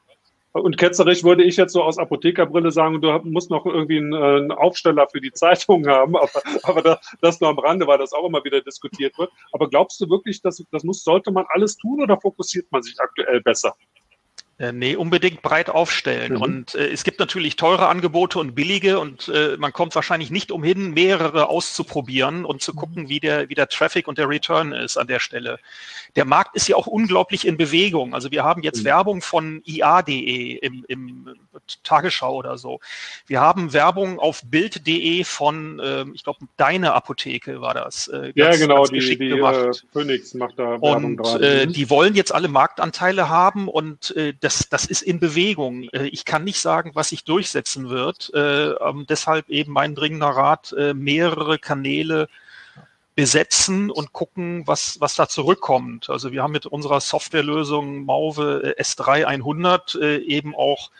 Speaker 2: Und ketzerisch würde ich jetzt so aus Apothekerbrille sagen, du musst noch irgendwie einen, äh, einen Aufsteller für die [LAUGHS] Zeitung haben, aber, aber das, das nur am Rande, weil das auch immer wieder diskutiert wird. Aber glaubst du wirklich, dass das muss, sollte man alles tun oder fokussiert man sich aktuell besser?
Speaker 5: Äh, nee, unbedingt breit aufstellen. Mhm. Und äh, es gibt natürlich teure Angebote und billige und äh, man kommt wahrscheinlich nicht umhin, mehrere auszuprobieren und zu mhm. gucken, wie der, wie der Traffic und der Return ist an der Stelle. Der Markt ist ja auch unglaublich in Bewegung. Also wir haben jetzt mhm. Werbung von IA.de im, im Tagesschau oder so. Wir haben Werbung auf Bild.de von, äh, ich glaube, deine Apotheke war das.
Speaker 2: Äh, ganz, ja, genau, die, die äh, Phoenix macht da
Speaker 5: Werbung und, Äh, mhm. die wollen jetzt alle Marktanteile haben und äh, das, das ist in Bewegung. Äh, ich kann nicht sagen, was sich durchsetzen wird. Äh, ähm, deshalb eben mein dringender Rat, äh, mehrere Kanäle besetzen und gucken, was, was da zurückkommt. Also wir haben mit unserer Softwarelösung Mauve S3 100 eben auch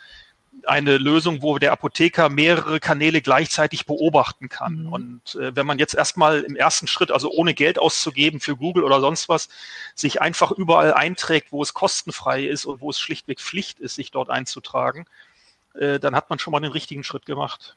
Speaker 5: eine Lösung, wo der Apotheker mehrere Kanäle gleichzeitig beobachten kann. Mhm. Und äh, wenn man jetzt erstmal im ersten Schritt, also ohne Geld auszugeben für Google oder sonst was, sich einfach überall einträgt, wo es kostenfrei ist und wo es schlichtweg Pflicht ist, sich dort einzutragen, äh, dann hat man schon mal den richtigen Schritt gemacht.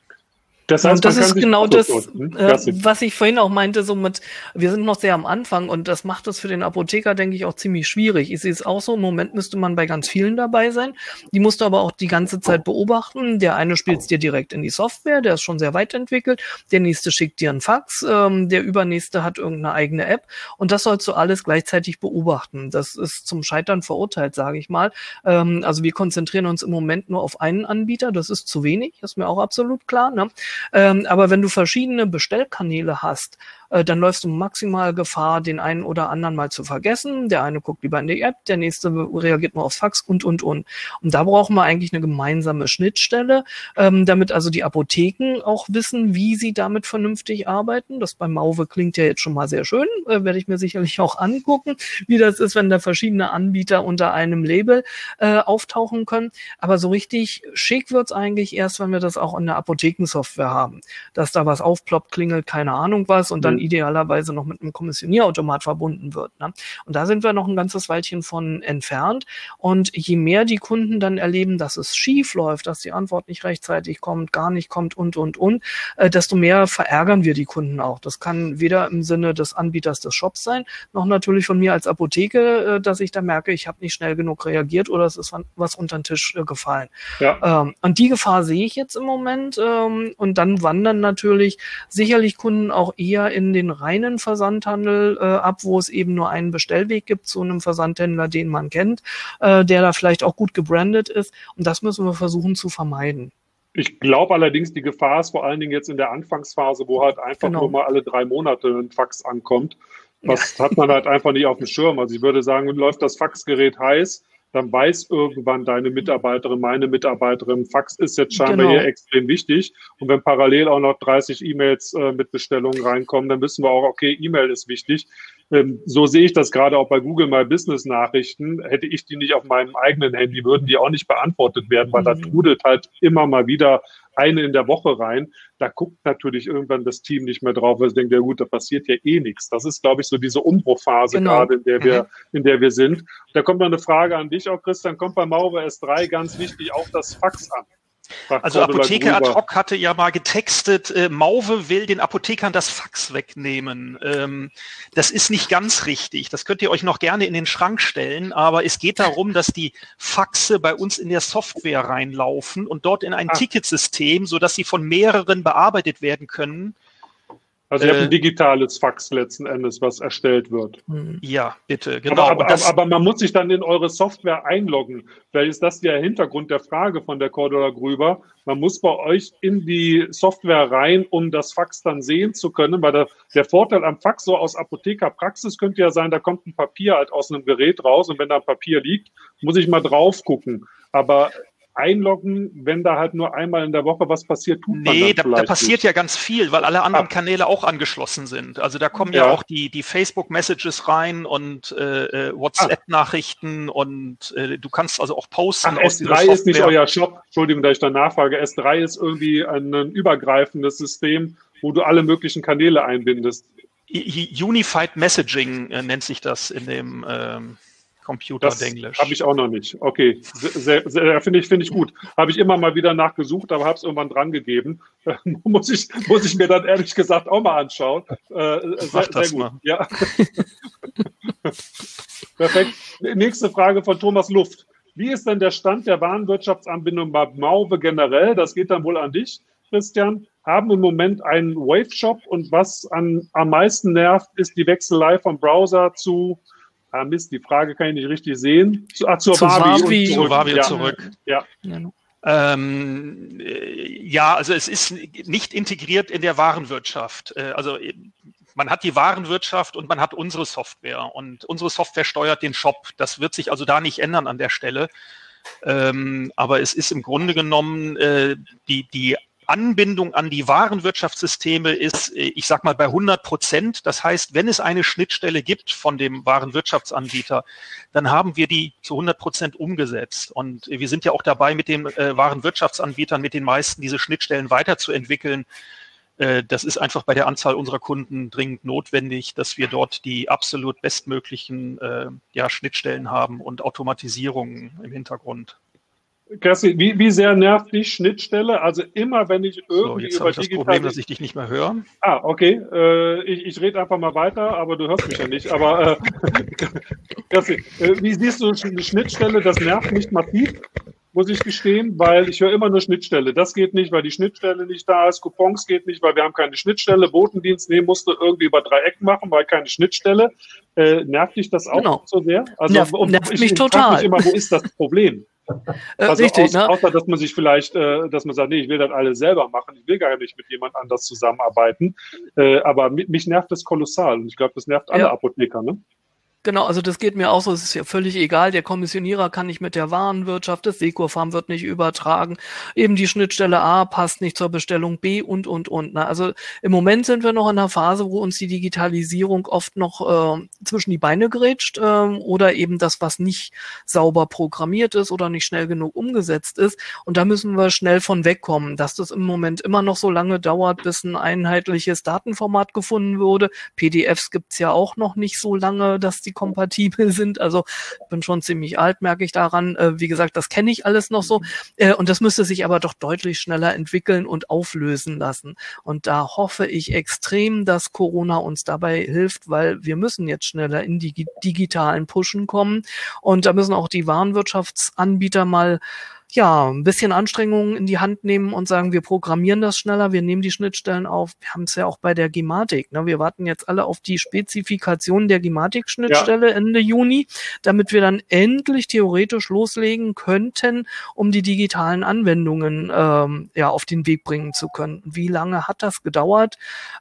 Speaker 3: Das, heißt, und das ist genau das, äh, was ich vorhin auch meinte, so mit, wir sind noch sehr am Anfang und das macht es für den Apotheker, denke ich, auch ziemlich schwierig. Ich sehe es auch so, im Moment müsste man bei ganz vielen dabei sein. Die musst du aber auch die ganze Zeit beobachten. Der eine spielt es dir direkt in die Software, der ist schon sehr weit entwickelt. Der nächste schickt dir einen Fax, ähm, der übernächste hat irgendeine eigene App und das sollst du alles gleichzeitig beobachten. Das ist zum Scheitern verurteilt, sage ich mal. Ähm, also wir konzentrieren uns im Moment nur auf einen Anbieter, das ist zu wenig, ist mir auch absolut klar. Ne? Ähm, aber wenn du verschiedene Bestellkanäle hast, äh, dann läufst du maximal Gefahr, den einen oder anderen mal zu vergessen. Der eine guckt lieber in die App, der nächste reagiert nur aufs Fax und, und, und. Und da brauchen wir eigentlich eine gemeinsame Schnittstelle, ähm, damit also die Apotheken auch wissen, wie sie damit vernünftig arbeiten. Das bei Mauve klingt ja jetzt schon mal sehr schön, äh, werde ich mir sicherlich auch angucken, wie das ist, wenn da verschiedene Anbieter unter einem Label äh, auftauchen können. Aber so richtig schick wird's eigentlich erst, wenn wir das auch in der Apothekensoftware haben. Dass da was aufploppt, klingelt, keine Ahnung was und dann mhm idealerweise noch mit einem Kommissionierautomat verbunden wird. Ne? Und da sind wir noch ein ganzes Weilchen von entfernt. Und je mehr die Kunden dann erleben, dass es schief läuft, dass die Antwort nicht rechtzeitig kommt, gar nicht kommt und, und, und, äh, desto mehr verärgern wir die Kunden auch. Das kann weder im Sinne des Anbieters des Shops sein, noch natürlich von mir als Apotheke, äh, dass ich da merke, ich habe nicht schnell genug reagiert oder es ist was unter den Tisch äh, gefallen. Ja. Ähm, und die Gefahr sehe ich jetzt im Moment. Ähm, und dann wandern natürlich sicherlich Kunden auch eher in den reinen Versandhandel äh, ab, wo es eben nur einen Bestellweg gibt zu einem Versandhändler, den man kennt, äh, der da vielleicht auch gut gebrandet ist. Und das müssen wir versuchen zu vermeiden.
Speaker 2: Ich glaube allerdings, die Gefahr ist vor allen Dingen jetzt in der Anfangsphase, wo halt einfach genau. nur mal alle drei Monate ein Fax ankommt. Das ja. hat man halt einfach nicht auf dem Schirm. Also ich würde sagen, läuft das Faxgerät heiß, dann weiß irgendwann deine Mitarbeiterin, meine Mitarbeiterin, Fax ist jetzt scheinbar genau. hier extrem wichtig. Und wenn parallel auch noch 30 E-Mails äh, mit Bestellungen reinkommen, dann wissen wir auch, okay, E-Mail ist wichtig. Ähm, so sehe ich das gerade auch bei Google My Business Nachrichten. Hätte ich die nicht auf meinem eigenen Handy, würden die auch nicht beantwortet werden, weil mhm. da trudelt halt immer mal wieder eine in der Woche rein. Da guckt natürlich irgendwann das Team nicht mehr drauf, weil sie denkt, ja gut, da passiert ja eh nichts. Das ist, glaube ich, so diese Umbruchphase genau. gerade, in der wir, mhm. in der wir sind. Da kommt noch eine Frage an dich auch, Christian. Kommt bei Maurer S3 ganz wichtig auch das Fax an?
Speaker 5: Also Apotheke ad hoc hatte ja mal getextet, äh, Mauve will den Apothekern das Fax wegnehmen. Ähm, das ist nicht ganz richtig. Das könnt ihr euch noch gerne in den Schrank stellen, aber es geht darum, dass die Faxe bei uns in der Software reinlaufen und dort in ein ah. Ticketsystem, sodass sie von mehreren bearbeitet werden können
Speaker 2: also ihr habt ein äh, digitales Fax letzten Endes, was erstellt wird.
Speaker 5: Hm. Ja, bitte, genau.
Speaker 2: Aber, aber, aber, man muss sich dann in eure Software einloggen. Vielleicht ist das der Hintergrund der Frage von der Cordula Grüber. Man muss bei euch in die Software rein, um das Fax dann sehen zu können, weil der, der Vorteil am Fax so aus Apothekerpraxis könnte ja sein, da kommt ein Papier halt aus einem Gerät raus und wenn da ein Papier liegt, muss ich mal drauf gucken. Aber einloggen, wenn da halt nur einmal in der Woche was passiert,
Speaker 5: tut nee, da, da, passiert nicht. ja ganz viel, weil alle anderen. Kanäle auch angeschlossen sind. Also da kommen ja, ja auch die, die Facebook-Messages rein und äh, äh WhatsApp-Nachrichten und äh, du kannst also auch posten.
Speaker 2: Ach, S3 ist nicht euer Shop, Entschuldigung, da ich da nachfrage. S3 ist irgendwie ein, ein übergreifendes System, wo du alle möglichen Kanäle einbindest.
Speaker 5: Unified Messaging äh, nennt sich das in dem ähm, Computer
Speaker 2: das Habe ich auch noch nicht. Okay, finde ich, finde ich gut. Habe ich immer mal wieder nachgesucht, aber habe es irgendwann dran gegeben. [LAUGHS] muss, ich, muss ich mir dann ehrlich gesagt auch mal anschauen. Äh, sehr, sehr gut. Mal. Ja. [LAUGHS] Perfekt. Nächste Frage von Thomas Luft. Wie ist denn der Stand der Warenwirtschaftsanbindung bei Mauve generell? Das geht dann wohl an dich, Christian. Haben im Moment einen Wave-Shop und was an, am meisten nervt, ist die Wechselei vom Browser zu Ah, Mist, die Frage kann ich nicht richtig sehen.
Speaker 5: Zu, ah, zur zu Wavi, zurück. Wavi ja. zurück.
Speaker 2: Ja.
Speaker 5: Ähm, ja, also es ist nicht integriert in der Warenwirtschaft. Äh, also man hat die Warenwirtschaft und man hat unsere Software und unsere Software steuert den Shop. Das wird sich also da nicht ändern an der Stelle. Ähm, aber es ist im Grunde genommen äh, die, die Anbindung an die Warenwirtschaftssysteme ist, äh, ich sag mal, bei 100 Prozent. Das heißt, wenn es eine Schnittstelle gibt von dem Warenwirtschaftsanbieter, dann haben wir die zu 100 Prozent umgesetzt. Und wir sind ja auch dabei, mit den äh, Warenwirtschaftsanbietern, mit den meisten diese Schnittstellen weiterzuentwickeln. Äh, das ist einfach bei der Anzahl unserer Kunden dringend notwendig, dass wir dort die absolut bestmöglichen äh, ja, Schnittstellen haben und Automatisierungen im Hintergrund.
Speaker 2: Kerstin, wie, wie sehr nervt die Schnittstelle? Also immer, wenn ich irgendwie so,
Speaker 5: jetzt über ich das Problem, dass ich dich nicht mehr höre.
Speaker 2: Ah, okay. Äh, ich ich rede einfach mal weiter, aber du hörst mich ja nicht. Aber äh, [LAUGHS] Kerstin, äh, wie siehst du die Schnittstelle? Das nervt nicht massiv, muss ich gestehen, weil ich höre immer nur Schnittstelle. Das geht nicht, weil die Schnittstelle nicht da ist. Coupons geht nicht, weil wir haben keine Schnittstelle. Botendienst, nee, musst du irgendwie über drei Ecken machen, weil keine Schnittstelle. Äh, nervt dich das auch genau. so sehr?
Speaker 3: Also, Nerv, nervt ich, mich ich total. Mich
Speaker 2: immer, wo ist das Problem? [LAUGHS]
Speaker 3: Äh, also richtig, aus,
Speaker 2: ne? außer dass man sich vielleicht, äh, dass man sagt, nee, ich will das alles selber machen, ich will gar nicht mit jemand anders zusammenarbeiten. Äh, aber mich nervt das kolossal und ich glaube, das nervt alle ja. Apotheker, ne?
Speaker 3: Genau, also das geht mir auch so, es ist ja völlig egal, der Kommissionierer kann nicht mit der Warenwirtschaft, das Sekurfarm wird nicht übertragen, eben die Schnittstelle A passt nicht zur Bestellung B und, und, und. Ne? Also im Moment sind wir noch in einer Phase, wo uns die Digitalisierung oft noch äh, zwischen die Beine grätscht äh, oder eben das, was nicht sauber programmiert ist oder nicht schnell genug umgesetzt ist. Und da müssen wir schnell von wegkommen, dass das im Moment immer noch so lange dauert, bis ein einheitliches Datenformat gefunden wurde. PDFs gibt's ja auch noch nicht so lange, dass die kompatibel sind. Also bin schon ziemlich alt, merke ich daran. Äh, wie gesagt, das kenne ich alles noch so. Äh, und das müsste sich aber doch deutlich schneller entwickeln und auflösen lassen. Und da hoffe ich extrem, dass Corona uns dabei hilft, weil wir müssen jetzt schneller in die digitalen Pushen kommen. Und da müssen auch die Warenwirtschaftsanbieter mal ja, ein bisschen Anstrengungen in die Hand nehmen und sagen, wir programmieren das schneller, wir nehmen die Schnittstellen auf. Wir haben es ja auch bei der Gematik. Ne? Wir warten jetzt alle auf die Spezifikation der Gematik-Schnittstelle ja. Ende Juni, damit wir dann endlich theoretisch loslegen könnten, um die digitalen Anwendungen ähm, ja auf den Weg bringen zu können. Wie lange hat das gedauert?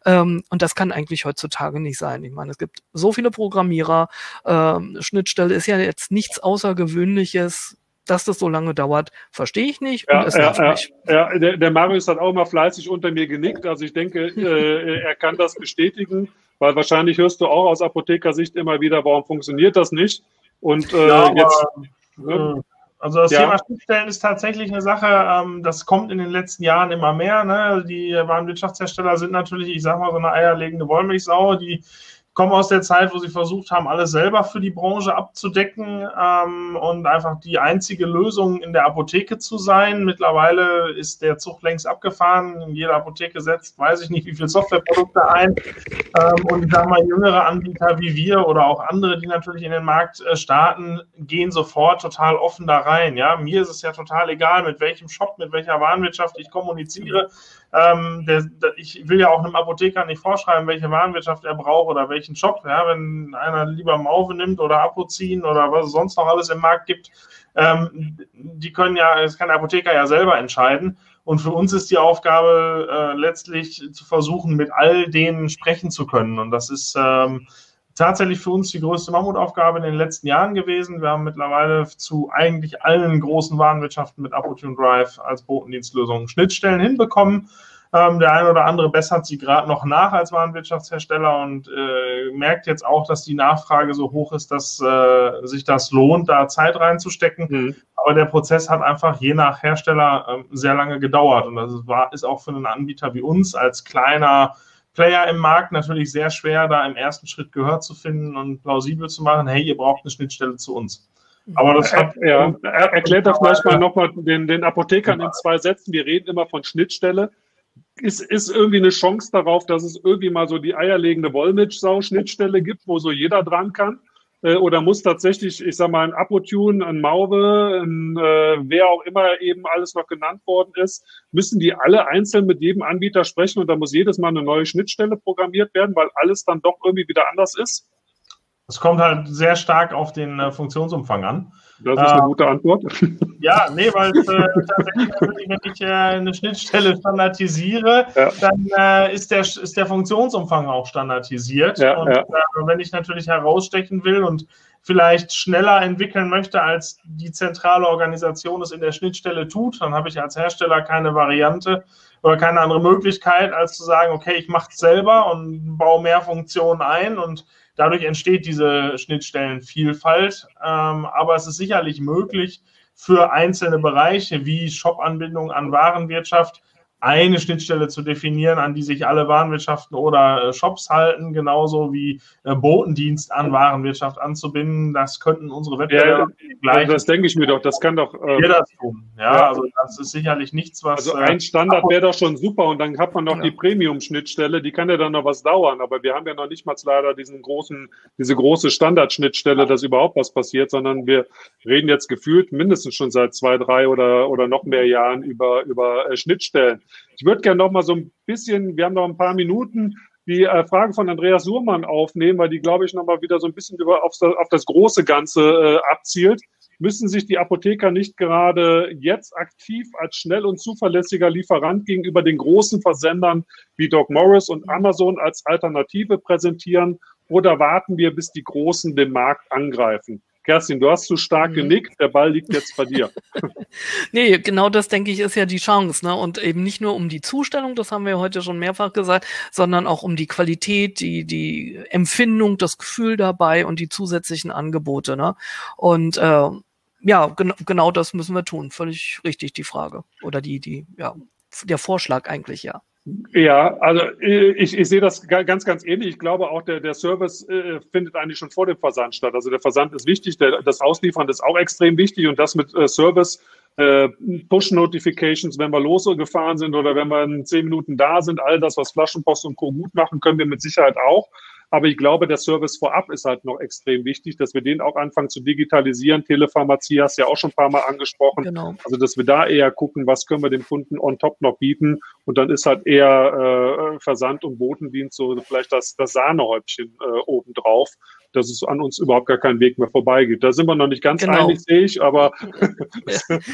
Speaker 3: Ähm, und das kann eigentlich heutzutage nicht sein. Ich meine, es gibt so viele Programmierer. Ähm, Schnittstelle ist ja jetzt nichts Außergewöhnliches dass das so lange dauert, verstehe ich nicht
Speaker 2: ja, es nervt ja, mich. Ja, der, der Marius hat auch mal fleißig unter mir genickt. Also ich denke, [LAUGHS] äh, er kann das bestätigen, weil wahrscheinlich hörst du auch aus Apothekersicht immer wieder, warum funktioniert das nicht? Und äh, ja, jetzt.
Speaker 4: Ne? Also das ja. Thema Schnittstellen ist tatsächlich eine Sache, ähm, das kommt in den letzten Jahren immer mehr. Ne? Die Warenwirtschaftshersteller sind natürlich, ich sag mal, so eine eierlegende Wollmilchsau, die kommen aus der Zeit, wo sie versucht haben, alles selber für die Branche abzudecken ähm, und einfach die einzige Lösung in der Apotheke zu sein. Mittlerweile ist der Zug längst abgefahren. In jeder Apotheke setzt, weiß ich nicht, wie viele Softwareprodukte ein. Ähm, und sage mal, jüngere Anbieter wie wir oder auch andere, die natürlich in den Markt äh, starten, gehen sofort total offen da rein. Ja, mir ist es ja total egal, mit welchem Shop, mit welcher Warenwirtschaft ich kommuniziere. Ähm, der, der, ich will ja auch einem Apotheker nicht vorschreiben, welche Warenwirtschaft er braucht oder welchen Shop. Ja, wenn einer lieber Mauve nimmt oder Apozin oder was es sonst noch alles im Markt gibt, ähm, die können ja, das kann der Apotheker ja selber entscheiden. Und für uns ist die Aufgabe äh, letztlich zu versuchen, mit all denen sprechen zu können. Und das ist ähm, tatsächlich für uns die größte Mammutaufgabe in den letzten Jahren gewesen. Wir haben mittlerweile zu eigentlich allen großen Warenwirtschaften mit Apotune Drive als Botendienstlösung Schnittstellen hinbekommen. Ähm, der eine oder andere bessert sie gerade noch nach als Warenwirtschaftshersteller und äh, merkt jetzt auch, dass die Nachfrage so hoch ist, dass äh, sich das lohnt, da Zeit reinzustecken. Mhm. Aber der Prozess hat einfach je nach Hersteller äh, sehr lange gedauert und das war, ist auch für einen Anbieter wie uns als kleiner Player im Markt natürlich sehr schwer, da im ersten Schritt Gehör zu finden und plausibel zu machen, hey, ihr braucht eine Schnittstelle zu uns.
Speaker 2: Aber das hat, ja, er, erklärt doch vielleicht mal nochmal den, den Apothekern in zwei Sätzen. Wir reden immer von Schnittstelle. Ist, ist irgendwie eine Chance darauf, dass es irgendwie mal so die eierlegende Wollmilchsau-Schnittstelle gibt, wo so jeder dran kann? Äh, oder muss tatsächlich, ich sag mal, ein Apotune, ein Mauve, ein, äh, wer auch immer eben alles noch genannt worden ist, müssen die alle einzeln mit jedem Anbieter sprechen und da muss jedes Mal eine neue Schnittstelle programmiert werden, weil alles dann doch irgendwie wieder anders ist?
Speaker 4: Es kommt halt sehr stark auf den äh, Funktionsumfang an.
Speaker 2: Das ist eine äh, gute Antwort. [LAUGHS]
Speaker 4: Ja, nee, weil äh, tatsächlich, wenn ich äh, eine Schnittstelle standardisiere, ja. dann äh, ist, der, ist der Funktionsumfang auch standardisiert. Ja, und ja. Äh, wenn ich natürlich herausstechen will und vielleicht schneller entwickeln möchte, als die zentrale Organisation es in der Schnittstelle tut, dann habe ich als Hersteller keine Variante oder keine andere Möglichkeit, als zu sagen, okay, ich mache es selber und baue mehr Funktionen ein und Dadurch entsteht diese Schnittstellenvielfalt, ähm, aber es ist sicherlich möglich, für einzelne Bereiche wie Shop-Anbindung an Warenwirtschaft eine Schnittstelle zu definieren, an die sich alle Warenwirtschaften oder äh, Shops halten, genauso wie äh, Botendienst an Warenwirtschaft anzubinden. Das könnten unsere Wettbewerber
Speaker 2: ja, gleich. Das denke ich mir doch. Das kann doch
Speaker 4: äh, jeder tun. Ja, ja, also das ist sicherlich nichts, was.
Speaker 2: Also ein äh, Standard wäre doch schon super und dann hat man noch ja. die Premium-Schnittstelle, die kann ja dann noch was dauern. Aber wir haben ja noch nicht mal leider diesen großen, diese große Standardschnittstelle, dass überhaupt was passiert, sondern wir reden jetzt gefühlt mindestens schon seit zwei, drei oder oder noch mehr Jahren über über äh, Schnittstellen. Ich würde gerne noch mal so ein bisschen, wir haben noch ein paar Minuten, die äh, Frage von Andreas Surmann aufnehmen, weil die, glaube ich, noch mal wieder so ein bisschen über, auf, auf das große Ganze äh, abzielt. Müssen sich die Apotheker nicht gerade jetzt aktiv als schnell und zuverlässiger Lieferant gegenüber den großen Versendern wie Doc Morris und Amazon als Alternative präsentieren? Oder warten wir, bis die Großen den Markt angreifen? Kerstin, du hast zu stark mhm. genickt, der Ball liegt jetzt bei dir. [LAUGHS]
Speaker 3: nee, genau das denke ich ist ja die Chance, ne? Und eben nicht nur um die Zustellung, das haben wir heute schon mehrfach gesagt, sondern auch um die Qualität, die, die Empfindung, das Gefühl dabei und die zusätzlichen Angebote, ne? Und äh, ja, gen genau das müssen wir tun. Völlig richtig die Frage. Oder die, die, ja, der Vorschlag eigentlich, ja.
Speaker 2: Ja, also äh, ich, ich sehe das ganz, ganz ähnlich. Ich glaube auch, der, der Service äh, findet eigentlich schon vor dem Versand statt. Also der Versand ist wichtig, der, das Ausliefern ist auch extrem wichtig und das mit äh, Service, äh, Push-Notifications, wenn wir losgefahren sind oder wenn wir in zehn Minuten da sind, all das, was Flaschenpost und Co. gut machen, können wir mit Sicherheit auch. Aber ich glaube, der Service vorab ist halt noch extrem wichtig, dass wir den auch anfangen zu digitalisieren. Telepharmazie hast du ja auch schon ein paar Mal angesprochen. Genau. Also, dass wir da eher gucken, was können wir dem Kunden on top noch bieten. Und dann ist halt eher äh, Versand und Botendienst so vielleicht das, das Sahnehäubchen äh, obendrauf dass es an uns überhaupt gar keinen Weg mehr vorbeigeht. Da sind wir noch nicht ganz genau. einig, sehe ich, aber.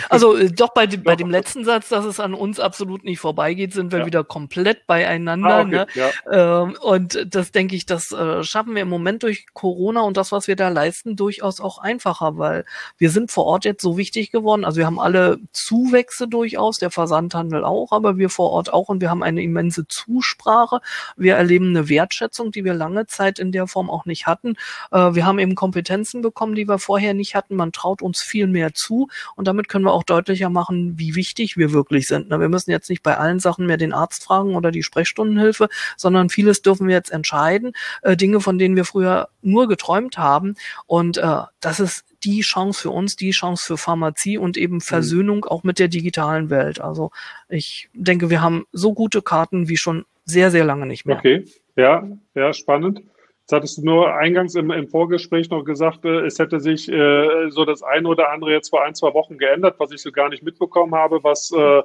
Speaker 3: also äh, doch bei, dem, bei [LAUGHS] dem letzten Satz, dass es an uns absolut nicht vorbeigeht, sind wir ja. wieder komplett beieinander. Ah, okay. ne? Ja. Ähm, und das denke ich, das äh, schaffen wir im Moment durch Corona und das, was wir da leisten, durchaus auch einfacher, weil wir sind vor Ort jetzt so wichtig geworden. Also wir haben alle Zuwächse durchaus, der Versandhandel auch, aber wir vor Ort auch und wir haben eine immense Zusprache. Wir erleben eine Wertschätzung, die wir lange Zeit in der Form auch nicht hatten. Äh, wir haben eben Kompetenzen bekommen, die wir vorher nicht hatten. Man traut uns viel mehr zu und damit können wir auch deutlicher machen, wie wichtig wir wirklich sind. Ne? Wir müssen jetzt nicht bei allen Sachen mehr den Arzt fragen oder die Sprechstundenhilfe, sondern vieles dürfen wir jetzt entscheiden. Äh, Dinge, von denen wir früher nur geträumt haben. Und äh, das ist die Chance für uns, die Chance für Pharmazie und eben mhm. Versöhnung auch mit der digitalen Welt. Also ich denke, wir haben so gute Karten wie schon sehr, sehr lange nicht mehr.
Speaker 2: Okay, ja, ja, spannend. Jetzt hattest du nur eingangs im, im Vorgespräch noch gesagt, äh, es hätte sich äh, so das eine oder andere jetzt vor ein, zwei Wochen geändert, was ich so gar nicht mitbekommen habe, was äh,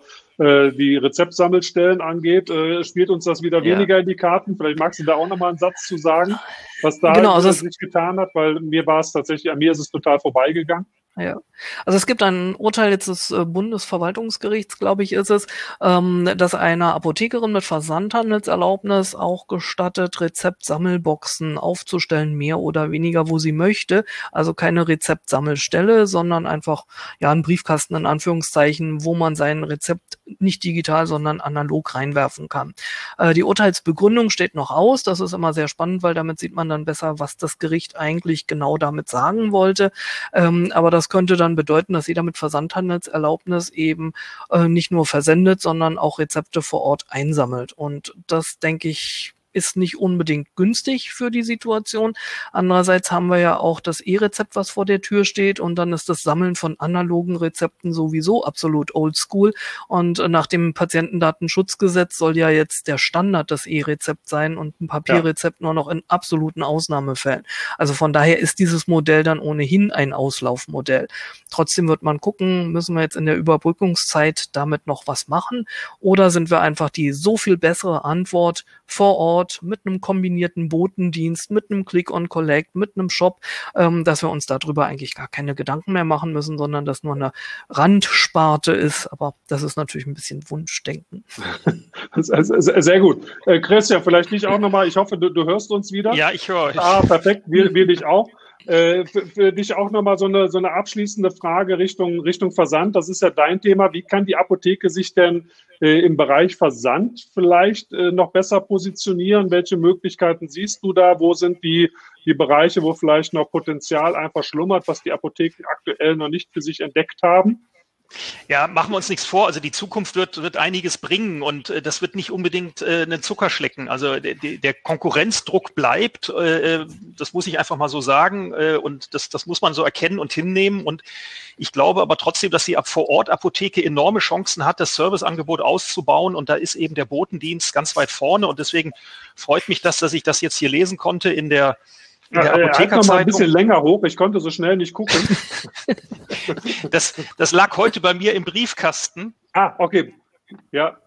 Speaker 2: äh, die Rezeptsammelstellen angeht. Äh, spielt uns das wieder ja. weniger in die Karten? Vielleicht magst du da auch nochmal einen Satz zu sagen, was da
Speaker 3: genau, also
Speaker 2: sich getan hat, weil mir war es tatsächlich, an mir ist es total vorbeigegangen.
Speaker 3: Ja, also es gibt ein Urteil jetzt des äh, Bundesverwaltungsgerichts, glaube ich, ist es, ähm, dass einer Apothekerin mit Versandhandelserlaubnis auch gestattet, Rezeptsammelboxen aufzustellen, mehr oder weniger, wo sie möchte. Also keine Rezeptsammelstelle, sondern einfach ja ein Briefkasten in Anführungszeichen, wo man sein Rezept nicht digital, sondern analog reinwerfen kann. Äh, die Urteilsbegründung steht noch aus. Das ist immer sehr spannend, weil damit sieht man dann besser, was das Gericht eigentlich genau damit sagen wollte. Ähm, aber das das könnte dann bedeuten, dass jeder mit Versandhandelserlaubnis eben äh, nicht nur versendet, sondern auch Rezepte vor Ort einsammelt. Und das, denke ich, ist nicht unbedingt günstig für die Situation. Andererseits haben wir ja auch das E-Rezept, was vor der Tür steht und dann ist das Sammeln von analogen Rezepten sowieso absolut oldschool und nach dem Patientendatenschutzgesetz soll ja jetzt der Standard das E-Rezept sein und ein Papierrezept ja. nur noch in absoluten Ausnahmefällen. Also von daher ist dieses Modell dann ohnehin ein Auslaufmodell. Trotzdem wird man gucken, müssen wir jetzt in der Überbrückungszeit damit noch was machen oder sind wir einfach die so viel bessere Antwort vor Ort Ort mit einem kombinierten Botendienst, mit einem Click on Collect, mit einem Shop, ähm, dass wir uns darüber eigentlich gar keine Gedanken mehr machen müssen, sondern dass nur eine Randsparte ist. Aber das ist natürlich ein bisschen Wunschdenken. [LAUGHS]
Speaker 2: Sehr gut. Äh, Christian, vielleicht nicht auch nochmal, ich hoffe, du, du hörst uns wieder.
Speaker 5: Ja, ich höre.
Speaker 2: Ah, perfekt, wir, wir dich auch. Äh, für, für, dich auch nochmal so eine, so eine abschließende Frage Richtung, Richtung Versand. Das ist ja dein Thema. Wie kann die Apotheke sich denn äh, im Bereich Versand vielleicht äh, noch besser positionieren? Welche Möglichkeiten siehst du da? Wo sind die, die Bereiche, wo vielleicht noch Potenzial einfach schlummert, was die Apotheken aktuell noch nicht für sich entdeckt haben?
Speaker 5: Ja, machen wir uns nichts vor. Also die Zukunft wird, wird einiges bringen und äh, das wird nicht unbedingt äh, einen Zucker schlecken. Also der, der Konkurrenzdruck bleibt, äh, äh, das muss ich einfach mal so sagen äh, und das, das muss man so erkennen und hinnehmen. Und ich glaube aber trotzdem, dass die Vor-Ort-Apotheke enorme Chancen hat, das Serviceangebot auszubauen und da ist eben der Botendienst ganz weit vorne und deswegen freut mich das, dass ich das jetzt hier lesen konnte in der
Speaker 2: in der ja, Apothekerzeitung. mal ein bisschen länger hoch, ich konnte so schnell nicht gucken. [LAUGHS]
Speaker 5: das, das lag heute bei mir im Briefkasten.
Speaker 2: Ah, okay. Ja.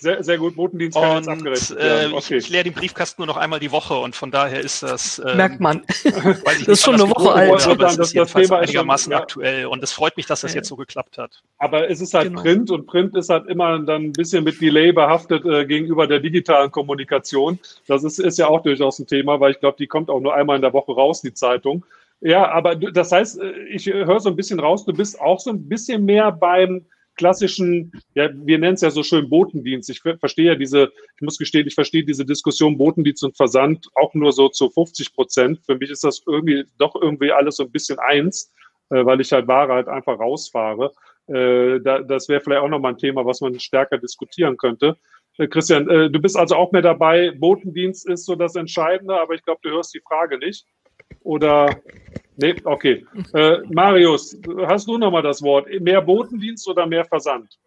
Speaker 2: Sehr, sehr gut, Botendienst
Speaker 5: und, jetzt abgerechnet. Äh, ja, okay. Ich, ich leere den Briefkasten nur noch einmal die Woche und von daher ist das.
Speaker 3: Äh, Merkt man. [LAUGHS] das ist schon eine Woche alt.
Speaker 5: aber das, ist das Thema einigermaßen schon, ja. aktuell und es freut mich, dass das jetzt so geklappt hat.
Speaker 2: Aber es ist halt genau. Print und Print ist halt immer dann ein bisschen mit Delay behaftet äh, gegenüber der digitalen Kommunikation. Das ist, ist ja auch durchaus ein Thema, weil ich glaube, die kommt auch nur einmal in der Woche raus, die Zeitung. Ja, aber das heißt, äh, ich höre so ein bisschen raus, du bist auch so ein bisschen mehr beim klassischen, ja, wir nennen es ja so schön Botendienst. Ich verstehe ja diese, ich muss gestehen, ich verstehe diese Diskussion Botendienst und Versand auch nur so zu 50 Prozent. Für mich ist das irgendwie doch irgendwie alles so ein bisschen eins, äh, weil ich halt Ware halt einfach rausfahre. Äh, da, das wäre vielleicht auch nochmal ein Thema, was man stärker diskutieren könnte. Äh, Christian, äh, du bist also auch mehr dabei. Botendienst ist so das Entscheidende, aber ich glaube, du hörst die Frage nicht. Oder Nee, okay. Äh, Marius, hast du nochmal das Wort? Mehr Botendienst oder mehr Versand?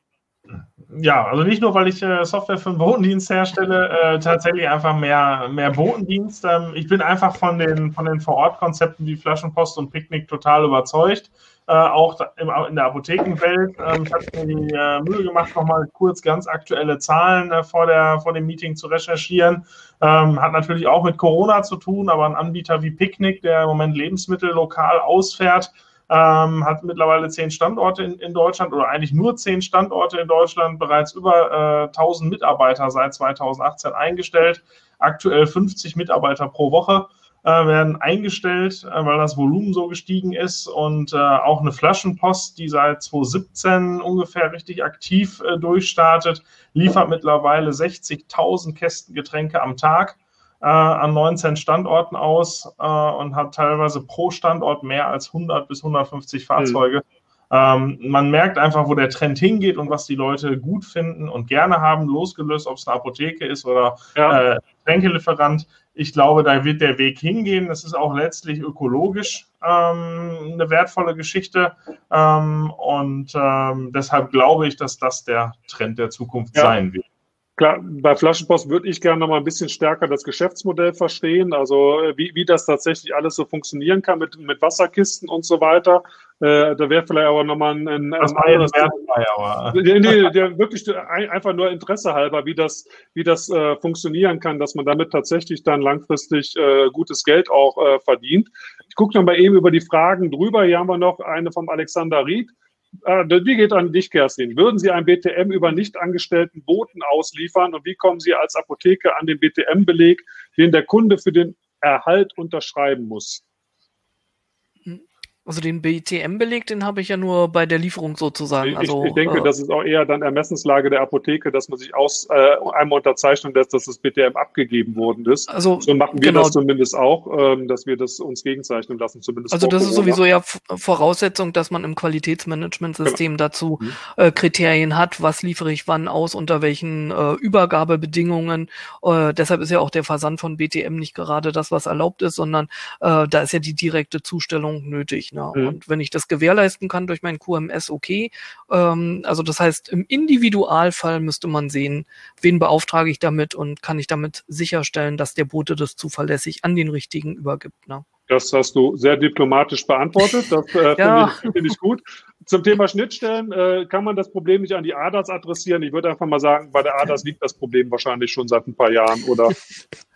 Speaker 4: Ja, also nicht nur, weil ich äh, Software für den Botendienst herstelle, äh, tatsächlich einfach mehr, mehr Botendienst. Ähm, ich bin einfach von den, von den Vor-Ort-Konzepten wie Flaschenpost und Picknick total überzeugt äh, auch im, in der Apothekenwelt. Ähm, ich habe mir die äh, Mühe gemacht, nochmal kurz ganz aktuelle Zahlen äh, vor, der, vor dem Meeting zu recherchieren. Ähm, hat natürlich auch mit Corona zu tun, aber ein Anbieter wie Picknick, der im Moment Lebensmittel lokal ausfährt, ähm, hat mittlerweile zehn Standorte in, in, Deutschland oder eigentlich nur zehn Standorte in Deutschland, bereits über äh, 1000 Mitarbeiter seit 2018 eingestellt, aktuell 50 Mitarbeiter pro Woche werden eingestellt, äh, weil das Volumen so gestiegen ist und äh, auch eine Flaschenpost, die seit 2017 ungefähr richtig aktiv äh, durchstartet, liefert mittlerweile 60.000 Kästen Getränke am Tag äh, an 19 Standorten aus äh, und hat teilweise pro Standort mehr als 100 bis 150 Fahrzeuge. Mhm. Ähm, man merkt einfach, wo der Trend hingeht und was die Leute gut finden und gerne haben, losgelöst, ob es eine Apotheke ist oder ja. äh, Tränkelieferant. Ich glaube, da wird der Weg hingehen. Das ist auch letztlich ökologisch ähm, eine wertvolle Geschichte. Ähm, und ähm, deshalb glaube ich, dass das der Trend der Zukunft ja. sein wird.
Speaker 2: Klar, bei Flaschenpost würde ich gerne noch mal ein bisschen stärker das Geschäftsmodell verstehen, also äh, wie, wie das tatsächlich alles so funktionieren kann mit, mit Wasserkisten und so weiter. Äh, da wäre vielleicht aber nochmal ein, ein, das ein anderes aber. Nee, nee, der wirklich ein, einfach nur Interesse halber, wie das, wie das äh, funktionieren kann, dass man damit tatsächlich dann langfristig äh, gutes Geld auch äh, verdient. Ich gucke noch mal eben über die Fragen drüber. Hier haben wir noch eine vom Alexander Ried. Äh, die geht an dich, Kerstin. Würden Sie ein BTM über nicht angestellten Boten ausliefern und wie kommen Sie als Apotheke an den BTM-Beleg, den der Kunde für den Erhalt unterschreiben muss?
Speaker 3: Also den BTM-Beleg, den habe ich ja nur bei der Lieferung sozusagen.
Speaker 2: Ich,
Speaker 3: also,
Speaker 2: ich denke, äh, das ist auch eher dann Ermessenslage der Apotheke, dass man sich aus äh, einmal unterzeichnen lässt, dass das BTM abgegeben worden ist. Also so machen wir genau. das zumindest auch, ähm, dass wir das uns gegenzeichnen lassen, zumindest.
Speaker 3: Also das ist sowieso ja Voraussetzung, dass man im Qualitätsmanagementsystem genau. dazu mhm. äh, Kriterien hat, was liefere ich wann aus, unter welchen äh, Übergabebedingungen. Äh, deshalb ist ja auch der Versand von BTM nicht gerade das, was erlaubt ist, sondern äh, da ist ja die direkte Zustellung nötig. Ne? Mhm. Und wenn ich das gewährleisten kann durch mein QMS, okay. Ähm, also das heißt, im Individualfall müsste man sehen, wen beauftrage ich damit und kann ich damit sicherstellen, dass der Bote das zuverlässig an den richtigen übergibt. Ne?
Speaker 2: Das hast du sehr diplomatisch beantwortet. Das äh, [LAUGHS] ja. finde ich, find ich, gut. Zum Thema Schnittstellen äh, kann man das Problem nicht an die ADAS adressieren. Ich würde einfach mal sagen, bei der ADAS [LAUGHS] liegt das Problem wahrscheinlich schon seit ein paar Jahren, oder? [LAUGHS]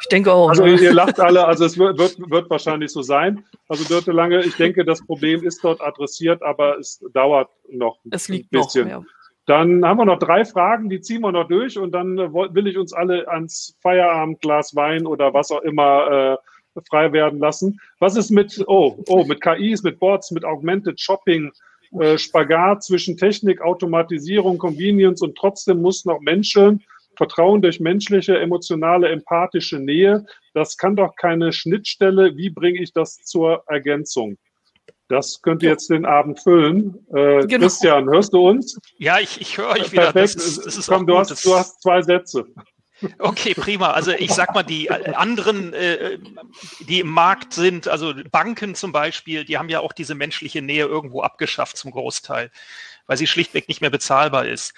Speaker 3: Ich denke auch.
Speaker 2: Also ne? ihr lacht alle, also es wird, wird, wird wahrscheinlich so sein. Also Dörte Lange, ich denke, das Problem ist dort adressiert, aber es dauert noch
Speaker 3: es liegt ein bisschen. Noch, ja.
Speaker 2: Dann haben wir noch drei Fragen, die ziehen wir noch durch und dann äh, will ich uns alle ans Feierabendglas Wein oder was auch immer äh, frei werden lassen. Was ist mit, oh, oh, mit KIs, mit Bots, mit Augmented Shopping, äh, Spagat zwischen Technik, Automatisierung, Convenience und trotzdem muss noch Menschen Vertrauen durch menschliche, emotionale, empathische Nähe, das kann doch keine Schnittstelle. Wie bringe ich das zur Ergänzung? Das könnte jetzt den Abend füllen. Äh, genau. Christian, hörst du uns?
Speaker 5: Ja, ich, ich höre euch wieder.
Speaker 2: Perfekt. Das ist, das ist Komm, du, hast, du hast zwei Sätze.
Speaker 5: Okay, prima. Also ich sag mal, die anderen, äh, die im Markt sind, also Banken zum Beispiel, die haben ja auch diese menschliche Nähe irgendwo abgeschafft zum Großteil, weil sie schlichtweg nicht mehr bezahlbar ist.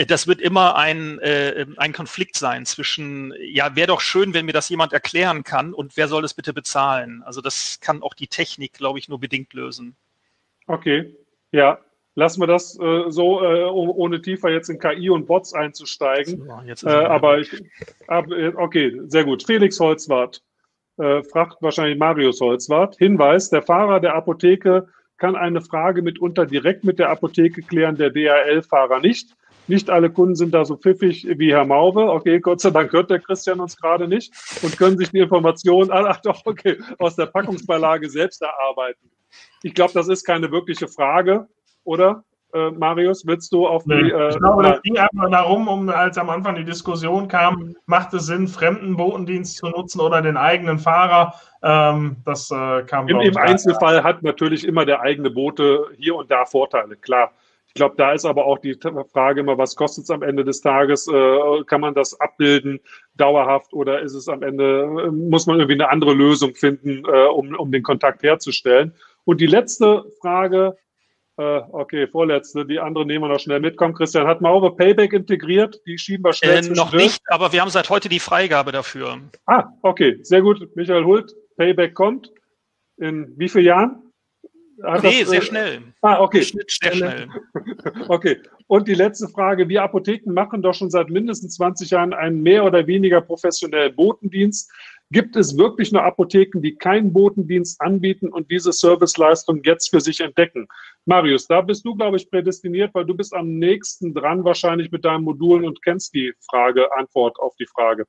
Speaker 5: Äh, das wird immer ein, äh, ein Konflikt sein zwischen, ja, wäre doch schön, wenn mir das jemand erklären kann und wer soll es bitte bezahlen? Also das kann auch die Technik, glaube ich, nur bedingt lösen.
Speaker 2: Okay, ja. Lassen wir das äh, so, äh, ohne tiefer jetzt in KI und Bots einzusteigen. So, äh, aber ich, ab, äh, okay, sehr gut. Felix Holzwart fragt wahrscheinlich Marius Holzwart. Hinweis, der Fahrer der Apotheke kann eine Frage mitunter direkt mit der Apotheke klären, der DHL-Fahrer nicht. Nicht alle Kunden sind da so pfiffig wie Herr Mauve. Okay, Gott sei Dank hört der Christian uns gerade nicht und können sich die Informationen, [LAUGHS] ach doch, okay, aus der Packungsbeilage selbst erarbeiten. Ich glaube, das ist keine wirkliche Frage, oder? Äh, Marius, willst du auf
Speaker 4: die. Äh, ich glaube, das ging einfach darum, um, als am Anfang die Diskussion kam, macht es Sinn, fremden Botendienst zu nutzen oder den eigenen Fahrer? Ähm, das äh, kam.
Speaker 2: Im, im Einzelfall hat natürlich immer der eigene Bote hier und da Vorteile, klar. Ich glaube, da ist aber auch die Frage immer, was kostet es am Ende des Tages? Äh, kann man das abbilden dauerhaft oder ist es am Ende, äh, muss man irgendwie eine andere Lösung finden, äh, um, um den Kontakt herzustellen? Und die letzte Frage, äh, okay, vorletzte, die andere nehmen wir noch schnell mit. Komm, Christian, hat Mauve Payback integriert? Die schieben wir schnell
Speaker 5: äh, Noch nicht, aber wir haben seit heute die Freigabe dafür.
Speaker 2: Ah, okay, sehr gut. Michael Hult, Payback kommt. In wie vielen Jahren?
Speaker 5: Hat nee, das, sehr äh, schnell.
Speaker 2: Ah, okay. Sehr schnell. [LAUGHS] okay. Und die letzte Frage. Wir Apotheken machen doch schon seit mindestens 20 Jahren einen mehr oder weniger professionellen Botendienst. Gibt es wirklich nur Apotheken, die keinen Botendienst anbieten und diese Serviceleistung jetzt für sich entdecken? Marius, da bist du, glaube ich, prädestiniert, weil du bist am nächsten dran wahrscheinlich mit deinen Modulen und kennst die Frage, Antwort auf die Frage.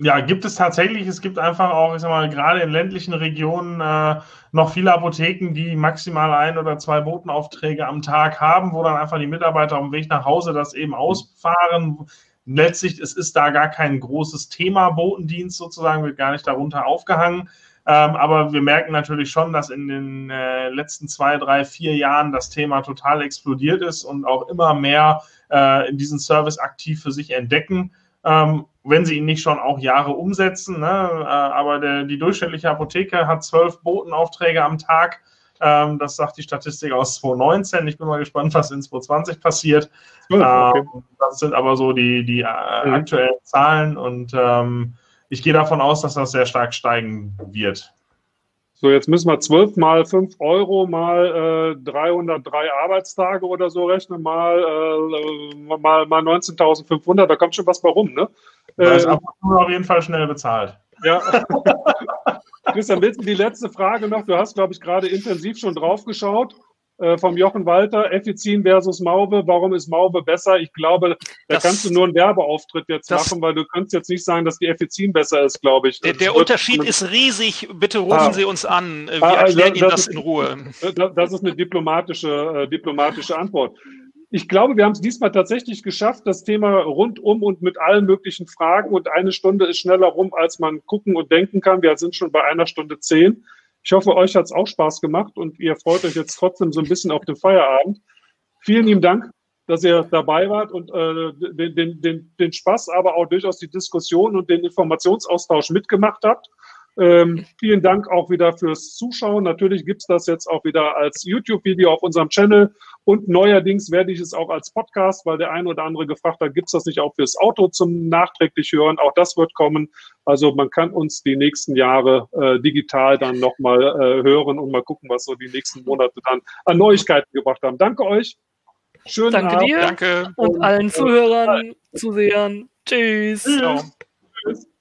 Speaker 4: Ja, gibt es tatsächlich. Es gibt einfach auch, ich sag mal, gerade in ländlichen Regionen äh, noch viele Apotheken, die maximal ein oder zwei Botenaufträge am Tag haben, wo dann einfach die Mitarbeiter auf dem Weg nach Hause das eben ausfahren. letztlich, es ist da gar kein großes Thema Botendienst sozusagen, wird gar nicht darunter aufgehangen. Ähm, aber wir merken natürlich schon, dass in den äh, letzten zwei, drei, vier Jahren das Thema total explodiert ist und auch immer mehr äh, in diesen Service aktiv für sich entdecken. Ähm, wenn sie ihn nicht schon auch Jahre umsetzen. Ne? Äh, aber der, die durchschnittliche Apotheke hat zwölf Botenaufträge am Tag. Ähm, das sagt die Statistik aus 2019. Ich bin mal gespannt, was in 2020 passiert. Okay. Ähm, das sind aber so die, die äh, mhm. aktuellen Zahlen und ähm, ich gehe davon aus, dass das sehr stark steigen wird.
Speaker 2: So, jetzt müssen wir 12 mal 5 Euro mal äh, 303 Arbeitstage oder so rechnen, mal, äh, mal, mal 19.500, da kommt schon was bei rum, ne?
Speaker 4: Das äh, auf jeden Fall schnell bezahlt.
Speaker 2: Ja. [LAUGHS] Christian, willst du die letzte Frage noch? Du hast, glaube ich, gerade intensiv schon drauf geschaut. Äh, vom Jochen Walter, Effizin versus Maube. Warum ist Maube besser? Ich glaube, da das, kannst du nur einen Werbeauftritt jetzt das, machen, weil du kannst jetzt nicht sagen, dass die Effizin besser ist, glaube ich.
Speaker 5: Der, der Unterschied mit, ist riesig. Bitte rufen ah, Sie uns an. Wir ah, erklären das, Ihnen das in Ruhe.
Speaker 2: Das ist eine diplomatische, äh, diplomatische Antwort. Ich glaube, wir haben es diesmal tatsächlich geschafft, das Thema rundum und mit allen möglichen Fragen. Und eine Stunde ist schneller rum, als man gucken und denken kann. Wir sind schon bei einer Stunde zehn. Ich hoffe, euch hat es auch Spaß gemacht und ihr freut euch jetzt trotzdem so ein bisschen auf den Feierabend. Vielen lieben Dank, dass ihr dabei wart und äh, den, den, den, den Spaß, aber auch durchaus die Diskussion und den Informationsaustausch mitgemacht habt. Ähm, vielen Dank auch wieder fürs Zuschauen. Natürlich gibt's das jetzt auch wieder als YouTube-Video auf unserem Channel und neuerdings werde ich es auch als Podcast, weil der ein oder andere gefragt hat, gibt's das nicht auch fürs Auto zum nachträglich hören? Auch das wird kommen. Also man kann uns die nächsten Jahre äh, digital dann nochmal äh, hören und mal gucken, was so die nächsten Monate dann an Neuigkeiten gebracht haben. Danke euch.
Speaker 3: Schönen Danke Abend. dir
Speaker 5: Danke.
Speaker 3: und allen Zuhörern, Zusehern. Tschüss. Tschüss.